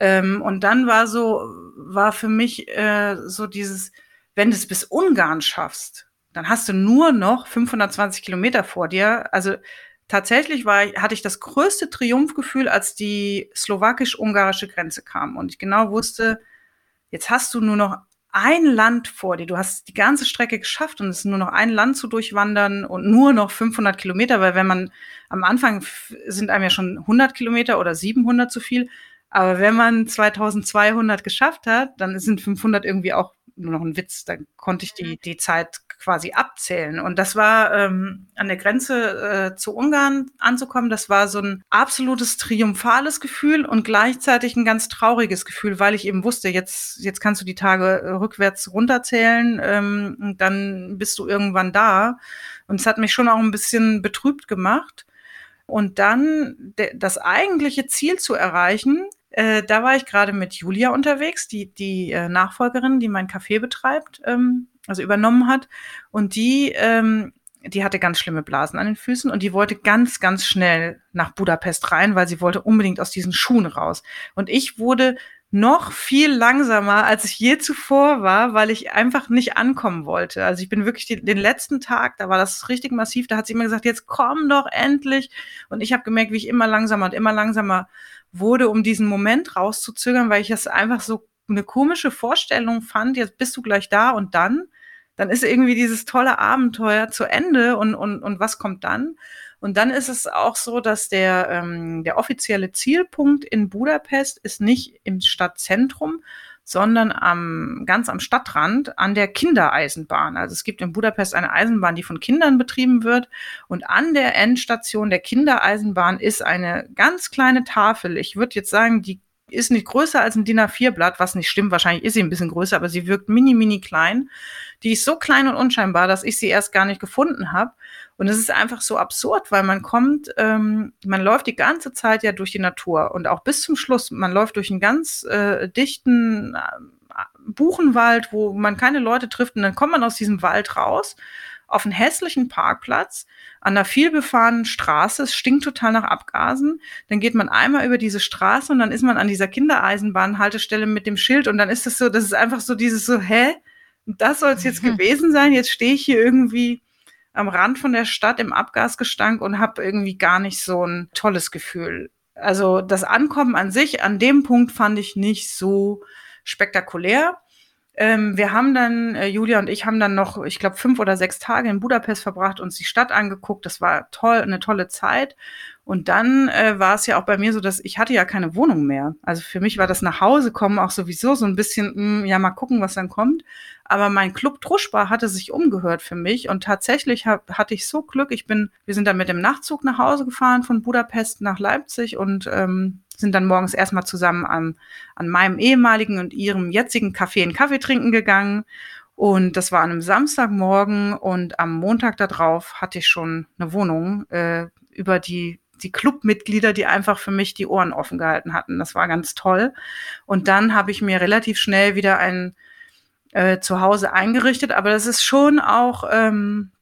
Ähm, und dann war so, war für mich äh, so dieses, wenn du es bis Ungarn schaffst, dann hast du nur noch 520 Kilometer vor dir. Also tatsächlich war, hatte ich das größte Triumphgefühl, als die slowakisch-ungarische Grenze kam und ich genau wusste, jetzt hast du nur noch ein Land vor dir. Du hast die ganze Strecke geschafft und es ist nur noch ein Land zu durchwandern und nur noch 500 Kilometer, weil wenn man am Anfang sind einem ja schon 100 Kilometer oder 700 zu viel. Aber wenn man 2200 geschafft hat, dann sind 500 irgendwie auch nur noch ein Witz. Dann konnte ich die, die Zeit quasi abzählen. Und das war ähm, an der Grenze äh, zu Ungarn anzukommen, das war so ein absolutes triumphales Gefühl und gleichzeitig ein ganz trauriges Gefühl, weil ich eben wusste, jetzt, jetzt kannst du die Tage äh, rückwärts runterzählen, ähm, und dann bist du irgendwann da. Und es hat mich schon auch ein bisschen betrübt gemacht. Und dann das eigentliche Ziel zu erreichen, äh, da war ich gerade mit Julia unterwegs, die, die äh, Nachfolgerin, die mein Café betreibt, ähm, also übernommen hat. Und die, ähm, die hatte ganz schlimme Blasen an den Füßen und die wollte ganz, ganz schnell nach Budapest rein, weil sie wollte unbedingt aus diesen Schuhen raus. Und ich wurde noch viel langsamer, als ich je zuvor war, weil ich einfach nicht ankommen wollte. Also ich bin wirklich die, den letzten Tag, da war das richtig massiv, da hat sie immer gesagt, jetzt komm doch endlich. Und ich habe gemerkt, wie ich immer langsamer und immer langsamer wurde, um diesen Moment rauszuzögern, weil ich es einfach so eine komische Vorstellung fand, jetzt bist du gleich da und dann, dann ist irgendwie dieses tolle Abenteuer zu Ende und, und, und was kommt dann? Und dann ist es auch so, dass der, ähm, der offizielle Zielpunkt in Budapest ist nicht im Stadtzentrum, sondern am, ganz am Stadtrand an der Kindereisenbahn. Also es gibt in Budapest eine Eisenbahn, die von Kindern betrieben wird. Und an der Endstation der Kindereisenbahn ist eine ganz kleine Tafel. Ich würde jetzt sagen, die ist nicht größer als ein DIN A4-Blatt, was nicht stimmt. Wahrscheinlich ist sie ein bisschen größer, aber sie wirkt mini, mini klein. Die ist so klein und unscheinbar, dass ich sie erst gar nicht gefunden habe. Und es ist einfach so absurd, weil man kommt, ähm, man läuft die ganze Zeit ja durch die Natur und auch bis zum Schluss, man läuft durch einen ganz äh, dichten äh, Buchenwald, wo man keine Leute trifft und dann kommt man aus diesem Wald raus auf einen hässlichen Parkplatz an einer vielbefahrenen Straße. Es stinkt total nach Abgasen. Dann geht man einmal über diese Straße und dann ist man an dieser Kindereisenbahnhaltestelle mit dem Schild und dann ist es so, das ist einfach so dieses so, hä? Das soll es jetzt mhm. gewesen sein. Jetzt stehe ich hier irgendwie am Rand von der Stadt im Abgasgestank und habe irgendwie gar nicht so ein tolles Gefühl. Also das Ankommen an sich, an dem Punkt fand ich nicht so spektakulär. Ähm, wir haben dann, äh, Julia und ich haben dann noch, ich glaube, fünf oder sechs Tage in Budapest verbracht, uns die Stadt angeguckt. Das war toll, eine tolle Zeit. Und dann äh, war es ja auch bei mir so, dass ich hatte ja keine Wohnung mehr. Also für mich war das nach Hause kommen auch sowieso so ein bisschen, mh, hm, ja, mal gucken, was dann kommt. Aber mein Club Truschbar hatte sich umgehört für mich und tatsächlich hab, hatte ich so Glück. Ich bin, wir sind dann mit dem Nachtzug nach Hause gefahren von Budapest nach Leipzig und ähm, sind dann morgens erstmal zusammen an, an meinem ehemaligen und ihrem jetzigen Café einen Kaffee trinken gegangen. Und das war an einem Samstagmorgen und am Montag darauf hatte ich schon eine Wohnung äh, über die die Clubmitglieder, die einfach für mich die Ohren offen gehalten hatten. Das war ganz toll. Und dann habe ich mir relativ schnell wieder ein äh, Zuhause eingerichtet, aber das ist schon auch ähm,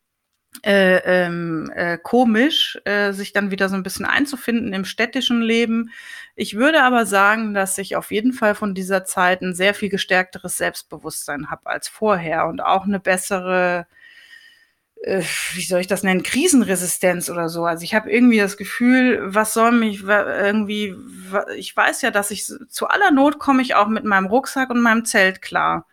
äh, ähm, äh, komisch, äh, sich dann wieder so ein bisschen einzufinden im städtischen Leben. Ich würde aber sagen, dass ich auf jeden Fall von dieser Zeit ein sehr viel gestärkteres Selbstbewusstsein habe als vorher und auch eine bessere, äh, wie soll ich das nennen, Krisenresistenz oder so. Also ich habe irgendwie das Gefühl, was soll mich irgendwie, ich weiß ja, dass ich zu aller Not komme ich auch mit meinem Rucksack und meinem Zelt klar.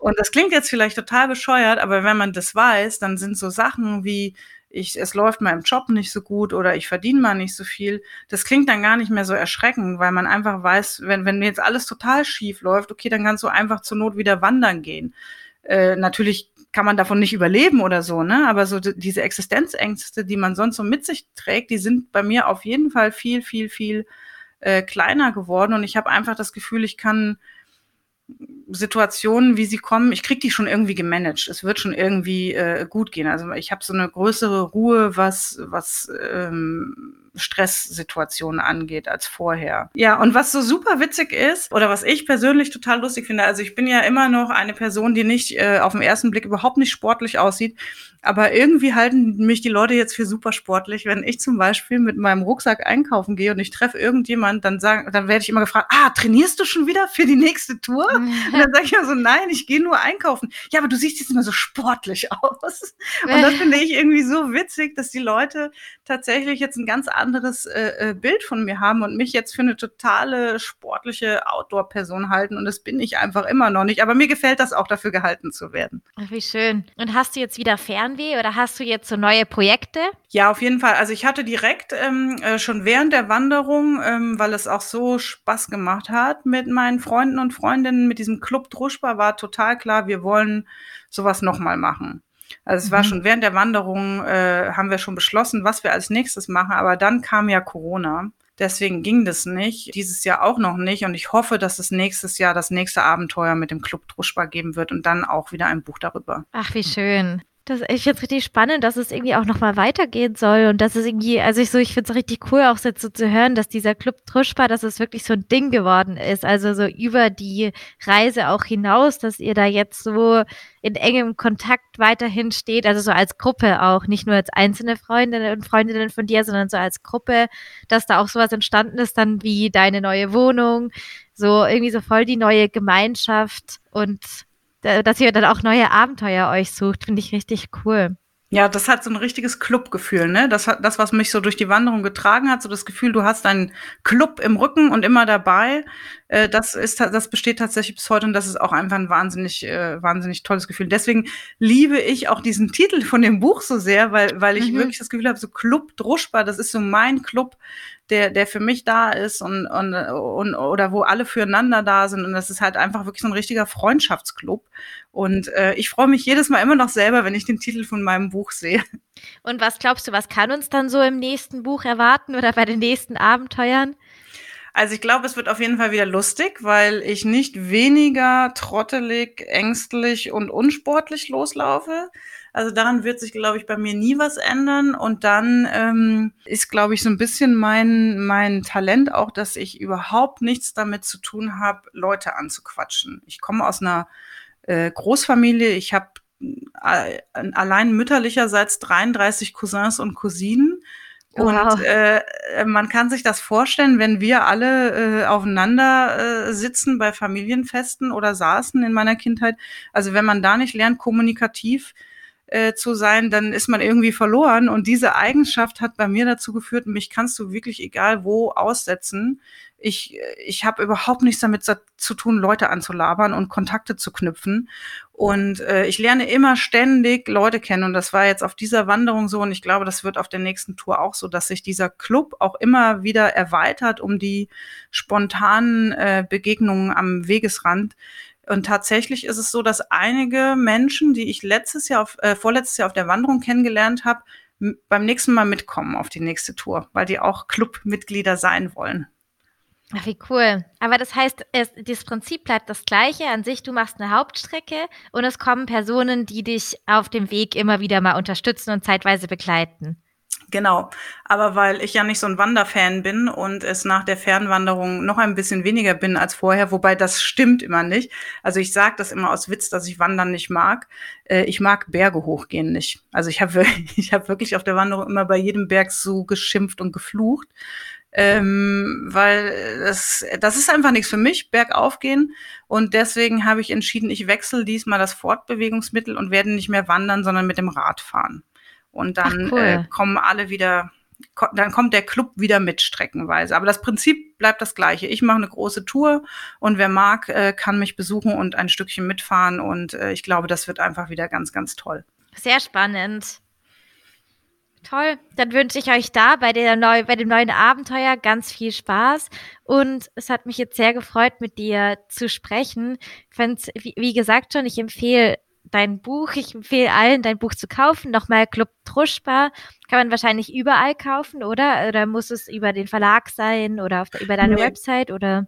Und das klingt jetzt vielleicht total bescheuert, aber wenn man das weiß, dann sind so Sachen wie, ich, es läuft meinem Job nicht so gut oder ich verdiene mal nicht so viel. Das klingt dann gar nicht mehr so erschreckend, weil man einfach weiß, wenn, wenn jetzt alles total schief läuft, okay, dann kannst du einfach zur Not wieder wandern gehen. Äh, natürlich kann man davon nicht überleben oder so, ne? Aber so diese Existenzängste, die man sonst so mit sich trägt, die sind bei mir auf jeden Fall viel, viel, viel äh, kleiner geworden. Und ich habe einfach das Gefühl, ich kann Situationen, wie sie kommen, ich kriege die schon irgendwie gemanagt. Es wird schon irgendwie äh, gut gehen. Also ich habe so eine größere Ruhe, was, was ähm, Stresssituationen angeht als vorher. Ja, und was so super witzig ist, oder was ich persönlich total lustig finde, also ich bin ja immer noch eine Person, die nicht äh, auf den ersten Blick überhaupt nicht sportlich aussieht, aber irgendwie halten mich die Leute jetzt für super sportlich. Wenn ich zum Beispiel mit meinem Rucksack einkaufen gehe und ich treffe irgendjemand, dann sagen, dann werde ich immer gefragt, ah, trainierst du schon wieder für die nächste Tour? Dann sage ich immer so, nein, ich gehe nur einkaufen. Ja, aber du siehst jetzt immer so sportlich aus. Und das finde ich irgendwie so witzig, dass die Leute tatsächlich jetzt ein ganz anderes äh, äh, Bild von mir haben und mich jetzt für eine totale sportliche Outdoor-Person halten. Und das bin ich einfach immer noch nicht. Aber mir gefällt das auch, dafür gehalten zu werden. Ach, wie schön. Und hast du jetzt wieder Fern Fernweh oder hast du jetzt so neue Projekte? Ja, auf jeden Fall. Also ich hatte direkt ähm, äh, schon während der Wanderung, ähm, weil es auch so Spaß gemacht hat mit meinen Freunden und Freundinnen, mit diesem Club Druschba, war total klar, wir wollen sowas nochmal machen. Also es mhm. war schon während der Wanderung, äh, haben wir schon beschlossen, was wir als nächstes machen, aber dann kam ja Corona. Deswegen ging das nicht. Dieses Jahr auch noch nicht. Und ich hoffe, dass es nächstes Jahr das nächste Abenteuer mit dem Club Druschba geben wird und dann auch wieder ein Buch darüber. Ach, wie schön. Das, ich finde es richtig spannend, dass es irgendwie auch nochmal weitergehen soll und dass es irgendwie, also ich so, ich finde es richtig cool, auch so zu hören, dass dieser Club Truschpa, dass es wirklich so ein Ding geworden ist. Also so über die Reise auch hinaus, dass ihr da jetzt so in engem Kontakt weiterhin steht, also so als Gruppe auch, nicht nur als einzelne Freundinnen und Freundinnen von dir, sondern so als Gruppe, dass da auch sowas entstanden ist, dann wie deine neue Wohnung, so irgendwie so voll die neue Gemeinschaft und dass ihr dann auch neue Abenteuer euch sucht, finde ich richtig cool. Ja, das hat so ein richtiges Clubgefühl, ne? Das hat das, was mich so durch die Wanderung getragen hat, so das Gefühl, du hast einen Club im Rücken und immer dabei. Äh, das ist, das besteht tatsächlich bis heute und das ist auch einfach ein wahnsinnig, äh, wahnsinnig tolles Gefühl. Deswegen liebe ich auch diesen Titel von dem Buch so sehr, weil, weil ich mhm. wirklich das Gefühl habe, so Club Druschbar, das ist so mein Club, der, der für mich da ist und, und, und oder wo alle füreinander da sind. Und das ist halt einfach wirklich so ein richtiger Freundschaftsclub. Und äh, ich freue mich jedes Mal immer noch selber, wenn ich den Titel von meinem Buch sehe. Und was glaubst du, was kann uns dann so im nächsten Buch erwarten oder bei den nächsten Abenteuern? Also ich glaube, es wird auf jeden Fall wieder lustig, weil ich nicht weniger trottelig, ängstlich und unsportlich loslaufe. Also daran wird sich, glaube ich, bei mir nie was ändern. Und dann ähm, ist, glaube ich, so ein bisschen mein, mein Talent auch, dass ich überhaupt nichts damit zu tun habe, Leute anzuquatschen. Ich komme aus einer äh, Großfamilie. Ich habe äh, allein mütterlicherseits 33 Cousins und Cousinen. Und wow. äh, man kann sich das vorstellen, wenn wir alle äh, aufeinander äh, sitzen bei Familienfesten oder saßen in meiner Kindheit. Also wenn man da nicht lernt, kommunikativ äh, zu sein, dann ist man irgendwie verloren. Und diese Eigenschaft hat bei mir dazu geführt, mich kannst du wirklich egal wo aussetzen. Ich, ich habe überhaupt nichts damit zu tun, Leute anzulabern und Kontakte zu knüpfen. Und äh, ich lerne immer ständig Leute kennen. Und das war jetzt auf dieser Wanderung so. Und ich glaube, das wird auf der nächsten Tour auch so, dass sich dieser Club auch immer wieder erweitert um die spontanen äh, Begegnungen am Wegesrand. Und tatsächlich ist es so, dass einige Menschen, die ich letztes Jahr, auf, äh, vorletztes Jahr auf der Wanderung kennengelernt habe, beim nächsten Mal mitkommen auf die nächste Tour, weil die auch Clubmitglieder sein wollen. Ach, wie cool. Aber das heißt, es, das Prinzip bleibt das gleiche. An sich, du machst eine Hauptstrecke und es kommen Personen, die dich auf dem Weg immer wieder mal unterstützen und zeitweise begleiten. Genau. Aber weil ich ja nicht so ein Wanderfan bin und es nach der Fernwanderung noch ein bisschen weniger bin als vorher, wobei das stimmt immer nicht. Also ich sage das immer aus Witz, dass ich Wandern nicht mag. Äh, ich mag Berge hochgehen nicht. Also ich habe ich hab wirklich auf der Wanderung immer bei jedem Berg so geschimpft und geflucht ähm, weil das, das ist einfach nichts für mich, bergauf gehen. Und deswegen habe ich entschieden, ich wechsle diesmal das Fortbewegungsmittel und werde nicht mehr wandern, sondern mit dem Rad fahren. Und dann Ach, cool. äh, kommen alle wieder, ko dann kommt der Club wieder mit streckenweise. Aber das Prinzip bleibt das gleiche. Ich mache eine große Tour und wer mag, äh, kann mich besuchen und ein Stückchen mitfahren. Und äh, ich glaube, das wird einfach wieder ganz, ganz toll. Sehr spannend. Toll. Dann wünsche ich euch da bei, der neu, bei dem neuen Abenteuer ganz viel Spaß. Und es hat mich jetzt sehr gefreut, mit dir zu sprechen. Ich wie, wie gesagt schon, ich empfehle dein Buch. Ich empfehle allen, dein Buch zu kaufen. Nochmal Club Truschbar. Kann man wahrscheinlich überall kaufen, oder? Oder muss es über den Verlag sein oder der, über deine nee. Website? Oder?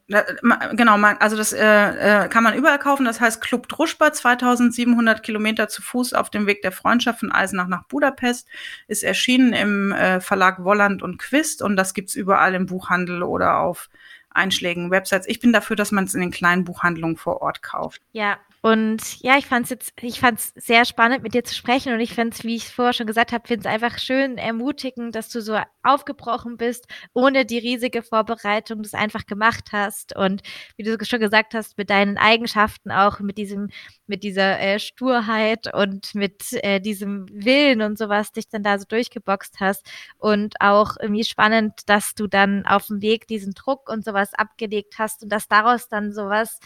Genau, also das äh, äh, kann man überall kaufen. Das heißt Club Truschbar, 2700 Kilometer zu Fuß auf dem Weg der Freundschaft von Eisenach nach Budapest. Ist erschienen im äh, Verlag Wolland und Quist und das gibt's überall im Buchhandel oder auf einschlägigen Websites. Ich bin dafür, dass man es in den kleinen Buchhandlungen vor Ort kauft. Ja, und ja, ich fand es jetzt, ich fand es sehr spannend, mit dir zu sprechen. Und ich finde es, wie ich vorher schon gesagt habe, finde es einfach schön ermutigend, dass du so aufgebrochen bist, ohne die riesige Vorbereitung, das einfach gemacht hast. Und wie du schon gesagt hast, mit deinen Eigenschaften auch, mit diesem, mit dieser äh, Sturheit und mit äh, diesem Willen und sowas, dich dann da so durchgeboxt hast. Und auch irgendwie spannend, dass du dann auf dem Weg diesen Druck und sowas abgelegt hast und dass daraus dann sowas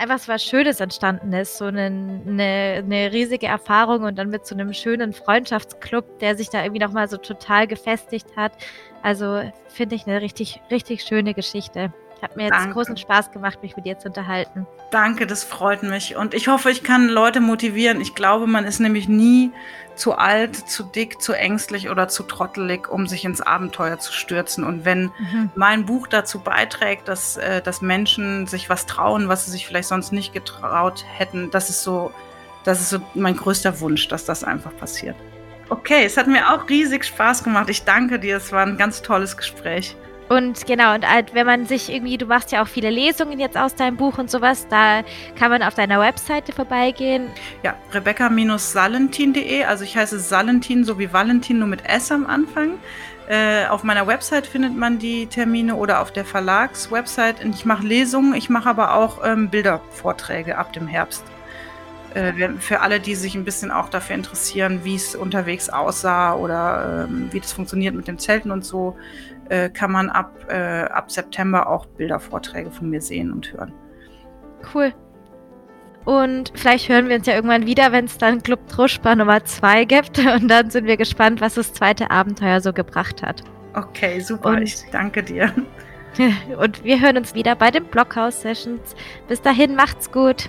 einfach so was Schönes entstanden ist, so eine, eine, eine, riesige Erfahrung und dann mit so einem schönen Freundschaftsclub, der sich da irgendwie nochmal so total gefestigt hat. Also finde ich eine richtig, richtig schöne Geschichte. Hat mir jetzt Danke. großen Spaß gemacht, mich mit dir zu unterhalten. Danke, das freut mich. Und ich hoffe, ich kann Leute motivieren. Ich glaube, man ist nämlich nie zu alt, zu dick, zu ängstlich oder zu trottelig, um sich ins Abenteuer zu stürzen. Und wenn mhm. mein Buch dazu beiträgt, dass, äh, dass Menschen sich was trauen, was sie sich vielleicht sonst nicht getraut hätten, das ist so, das ist so mein größter Wunsch, dass das einfach passiert. Okay, es hat mir auch riesig Spaß gemacht. Ich danke dir. Es war ein ganz tolles Gespräch. Und genau, und halt, wenn man sich irgendwie, du machst ja auch viele Lesungen jetzt aus deinem Buch und sowas, da kann man auf deiner Webseite vorbeigehen. Ja, rebecca-salentin.de, also ich heiße Salentin so wie Valentin, nur mit S am Anfang. Äh, auf meiner Website findet man die Termine oder auf der Verlagswebsite. Ich mache Lesungen, ich mache aber auch ähm, Bildervorträge ab dem Herbst. Äh, für alle, die sich ein bisschen auch dafür interessieren, wie es unterwegs aussah oder ähm, wie das funktioniert mit den Zelten und so, äh, kann man ab, äh, ab September auch Bildervorträge von mir sehen und hören. Cool. Und vielleicht hören wir uns ja irgendwann wieder, wenn es dann Club Truschbar Nummer 2 gibt. Und dann sind wir gespannt, was das zweite Abenteuer so gebracht hat. Okay, super. Und, ich danke dir. Und wir hören uns wieder bei den Blockhouse Sessions. Bis dahin, macht's gut.